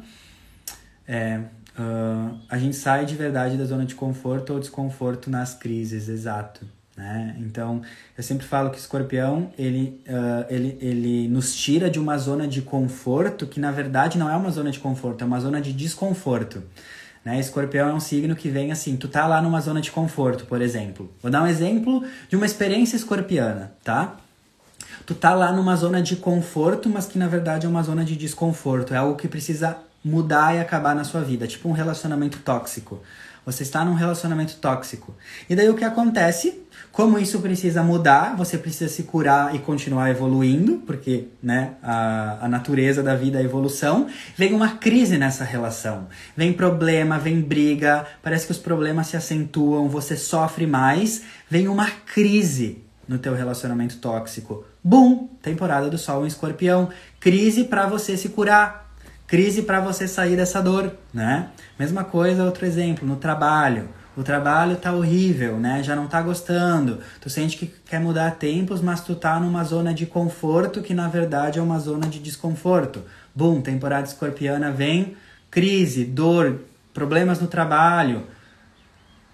[SPEAKER 1] É, uh, a gente sai de verdade da zona de conforto ou desconforto nas crises, exato. Né? Então, eu sempre falo que escorpião, ele, uh, ele, ele nos tira de uma zona de conforto que, na verdade, não é uma zona de conforto, é uma zona de desconforto. Né? Escorpião é um signo que vem assim, tu tá lá numa zona de conforto, por exemplo. Vou dar um exemplo de uma experiência escorpiana, tá? Tu tá lá numa zona de conforto, mas que na verdade é uma zona de desconforto. É algo que precisa mudar e acabar na sua vida, tipo um relacionamento tóxico. Você está num relacionamento tóxico. E daí o que acontece? Como isso precisa mudar, você precisa se curar e continuar evoluindo, porque né, a, a natureza da vida é a evolução. Vem uma crise nessa relação. Vem problema, vem briga, parece que os problemas se acentuam, você sofre mais. Vem uma crise no teu relacionamento tóxico. Bum! Temporada do Sol em Escorpião. Crise para você se curar crise para você sair dessa dor, né? Mesma coisa, outro exemplo, no trabalho. O trabalho tá horrível, né? Já não tá gostando. Tu sente que quer mudar tempos, mas tu tá numa zona de conforto que na verdade é uma zona de desconforto. Bum, temporada escorpiana vem, crise, dor, problemas no trabalho,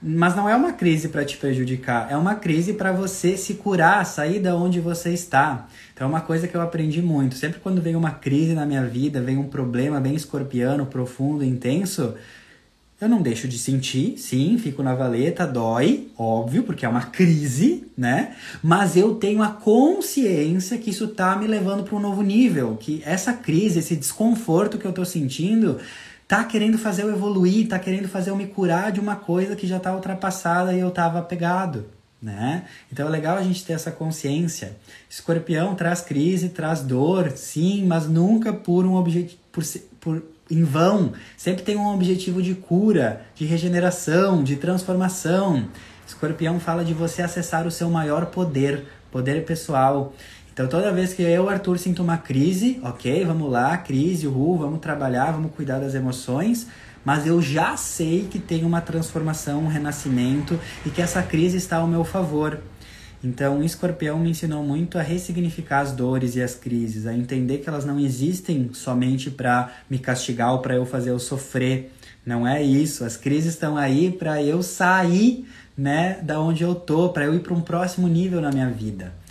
[SPEAKER 1] mas não é uma crise para te prejudicar, é uma crise para você se curar, sair da onde você está. Então é uma coisa que eu aprendi muito. Sempre quando vem uma crise na minha vida, vem um problema bem escorpiano, profundo, intenso, eu não deixo de sentir, sim, fico na valeta, dói, óbvio, porque é uma crise, né? Mas eu tenho a consciência que isso tá me levando para um novo nível, que essa crise, esse desconforto que eu tô sentindo, tá querendo fazer eu evoluir, tá querendo fazer eu me curar de uma coisa que já tá ultrapassada e eu tava apegado, né? Então é legal a gente ter essa consciência. Escorpião traz crise, traz dor, sim, mas nunca por um objetivo por, por em vão. Sempre tem um objetivo de cura, de regeneração, de transformação. Escorpião fala de você acessar o seu maior poder, poder pessoal. Então toda vez que eu, Arthur, sinto uma crise, ok, vamos lá, crise, uhul, vamos trabalhar, vamos cuidar das emoções, mas eu já sei que tem uma transformação, um renascimento e que essa crise está ao meu favor. Então, o escorpião me ensinou muito a ressignificar as dores e as crises, a entender que elas não existem somente para me castigar ou para eu fazer eu sofrer. Não é isso. As crises estão aí para eu sair, né, da onde eu tô, para eu ir para um próximo nível na minha vida.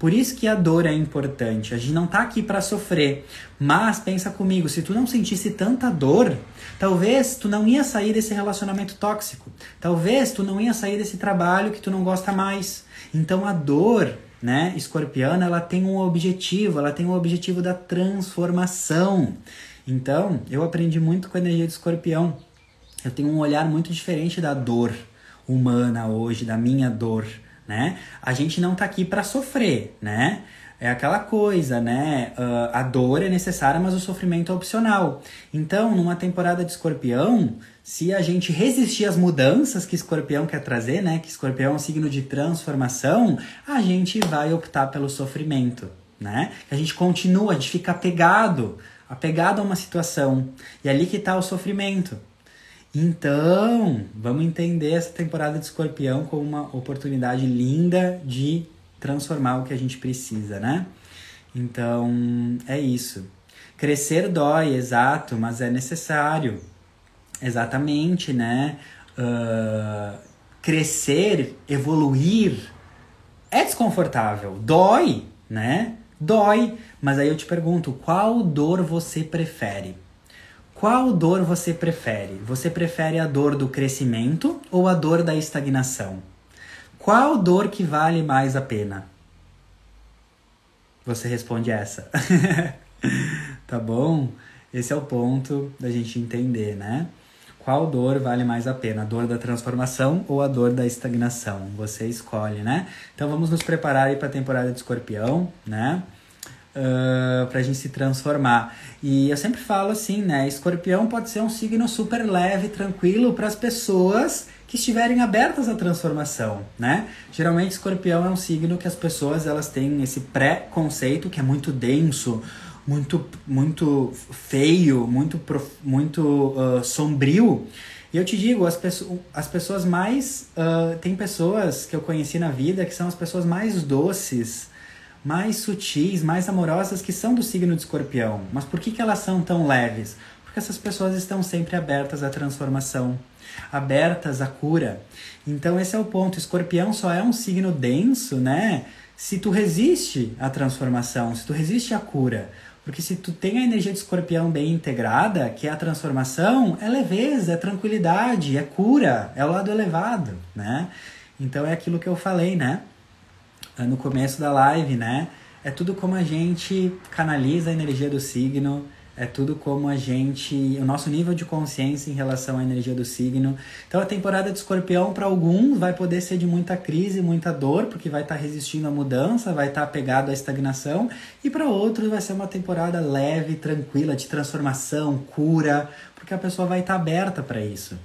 [SPEAKER 1] Por isso que a dor é importante. A gente não tá aqui para sofrer. Mas pensa comigo, se tu não sentisse tanta dor, talvez tu não ia sair desse relacionamento tóxico. Talvez tu não ia sair desse trabalho que tu não gosta mais. Então a dor, né, escorpiana, ela tem um objetivo, ela tem o um objetivo da transformação. Então, eu aprendi muito com a energia de escorpião. Eu tenho um olhar muito diferente da dor. humana hoje, da minha dor, né? A gente não tá aqui para sofrer, né? É aquela coisa, né? Uh, a dor é necessária, mas o sofrimento é opcional. Então, numa temporada de escorpião, se a gente resistir às mudanças que escorpião quer trazer, né? Que escorpião é um signo de transformação, a gente vai optar pelo sofrimento, né? A gente continua, a gente fica apegado, apegado a uma situação. E é ali que está o sofrimento. Então, vamos entender essa temporada de escorpião como uma oportunidade linda de transformar o que a gente precisa, né? Então, é isso. Crescer dói, exato, mas é necessário. Exatamente, né? Uh, crescer, evoluir é desconfortável, dói, né? Dói, mas aí eu te pergunto, qual dor você prefere? Qual dor você prefere? Você prefere a dor do crescimento ou a dor da estagnação? Qual dor que vale mais a pena? Você responde essa. tá bom? Esse é o ponto da gente entender, né? Qual dor vale mais a pena? A dor da transformação ou a dor da estagnação? Você escolhe, né? Então vamos nos preparar aí para a temporada de escorpião, né? Uh, pra gente se transformar. E eu sempre falo assim, né? Escorpião pode ser um signo super leve, tranquilo para as pessoas que estiverem abertas à transformação, né? Geralmente escorpião é um signo que as pessoas elas têm esse pré-conceito que é muito denso, muito muito feio, muito muito uh, sombrio. E eu te digo, as, pessoas, as pessoas mais. Uh, tem pessoas que eu conheci na vida que são as pessoas mais doces, mais sutis, mais amorosas que são do signo de escorpião. Mas por que, que elas são tão leves? Porque essas pessoas estão sempre abertas à transformação abertas à cura. Então esse é o ponto. Escorpião só é um signo denso, né? Se tu resiste à transformação, se tu resiste à cura. Porque se tu tem a energia de escorpião bem integrada, que é a transformação, é leveza, é tranquilidade, é cura, é o lado elevado, né? Então é aquilo que eu falei, né? No começo da live, né? É tudo como a gente canaliza a energia do signo, é tudo como a gente, o nosso nível de consciência em relação à energia do signo. Então a temporada de Escorpião para alguns vai poder ser de muita crise, muita dor, porque vai estar tá resistindo à mudança, vai estar tá apegado à estagnação, e para outros vai ser uma temporada leve, tranquila, de transformação, cura, porque a pessoa vai estar tá aberta para isso.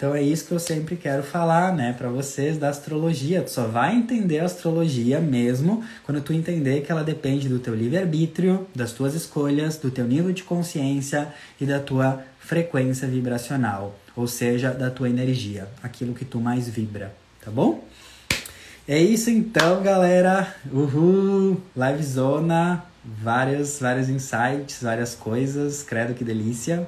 [SPEAKER 1] Então é isso que eu sempre quero falar, né, para vocês da astrologia. Tu só vai entender a astrologia mesmo quando tu entender que ela depende do teu livre-arbítrio, das tuas escolhas, do teu nível de consciência e da tua frequência vibracional, ou seja, da tua energia, aquilo que tu mais vibra, tá bom? É isso então, galera. Uhul! Livezona, vários, vários insights, várias coisas. Credo que delícia.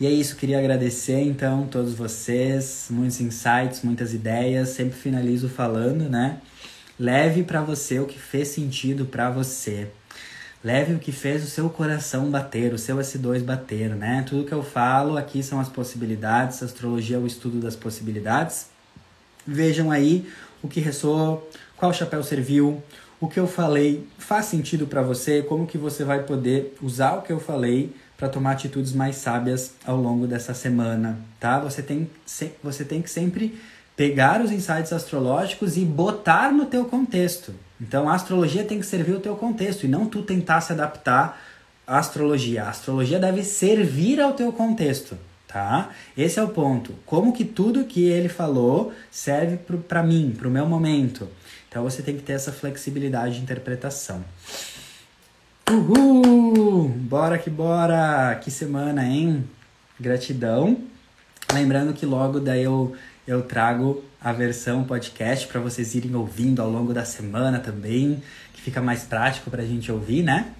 [SPEAKER 1] E é isso, queria agradecer então todos vocês, muitos insights, muitas ideias. Sempre finalizo falando, né? Leve para você o que fez sentido para você. Leve o que fez o seu coração bater, o seu S2 bater, né? Tudo que eu falo aqui são as possibilidades, astrologia é o estudo das possibilidades. Vejam aí o que ressoou, qual chapéu serviu, o que eu falei faz sentido para você, como que você vai poder usar o que eu falei para tomar atitudes mais sábias ao longo dessa semana, tá? Você tem, você tem que sempre pegar os insights astrológicos e botar no teu contexto. Então a astrologia tem que servir o teu contexto e não tu tentar se adaptar à astrologia. A astrologia deve servir ao teu contexto, tá? Esse é o ponto. Como que tudo que ele falou serve para mim, para o meu momento. Então você tem que ter essa flexibilidade de interpretação. Uhul! Bora que bora! Que semana, hein? Gratidão. Lembrando que logo daí eu, eu trago a versão podcast para vocês irem ouvindo ao longo da semana também, que fica mais prático para a gente ouvir, né?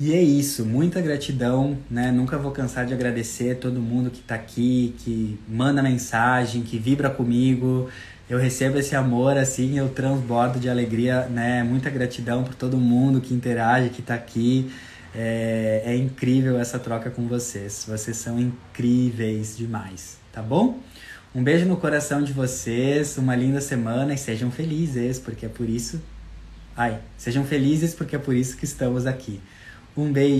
[SPEAKER 1] E é isso, muita gratidão, né? Nunca vou cansar de agradecer todo mundo que está aqui, que manda mensagem, que vibra comigo, eu recebo esse amor assim, eu transbordo de alegria, né? Muita gratidão por todo mundo que interage, que está aqui. É, é incrível essa troca com vocês. Vocês são incríveis demais, tá bom? Um beijo no coração de vocês, uma linda semana e sejam felizes, porque é por isso. Ai, sejam felizes porque é por isso que estamos aqui. Um beijo.